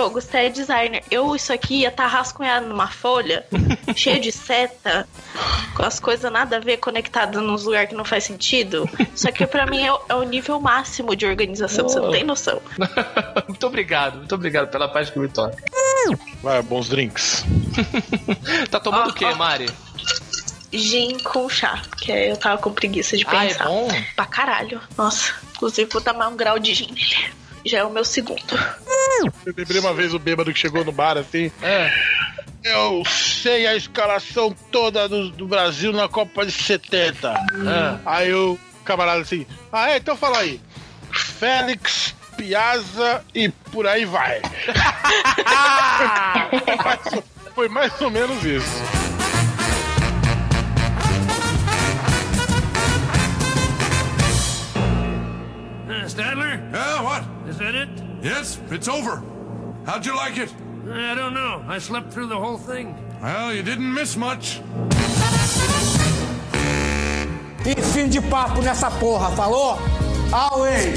S2: Jogo, você é designer. Eu, isso aqui ia estar rascunhado numa folha, cheio de seta, com as coisas nada a ver conectadas nos lugares que não faz sentido. Isso aqui pra mim é, o- é o nível máximo de organização, você não tem noção.
S4: muito obrigado, muito obrigado pela parte que me toca.
S3: Vai, bons drinks.
S4: Tá tomando
S2: Ó,
S4: o quê,
S2: ó.
S4: Mari?
S2: Gin com chá, que eu tava com preguiça de
S4: Ah, é
S2: pensar.
S4: bom?
S2: Pra caralho. Nossa, inclusive vou dar mais um grau de gin nele. Já é o meu segundo.
S3: Eu lembrei uma vez o bêbado que chegou no bar assim.
S4: É.
S3: Eu sei a escalação toda do, do Brasil na Copa de 70.
S4: Ah.
S3: Aí o camarada assim, ah é, então fala aí. Félix, Piazza e por aí vai. Foi mais ou menos isso.
S6: Uh, Stadler,
S8: Yeah, what?
S6: Is that it?
S8: Yes, it's over. How'd you like it?
S6: I don't know. I slept through the whole thing.
S8: Well, you didn't miss much.
S9: E fim de papo nessa porra, falou? Away!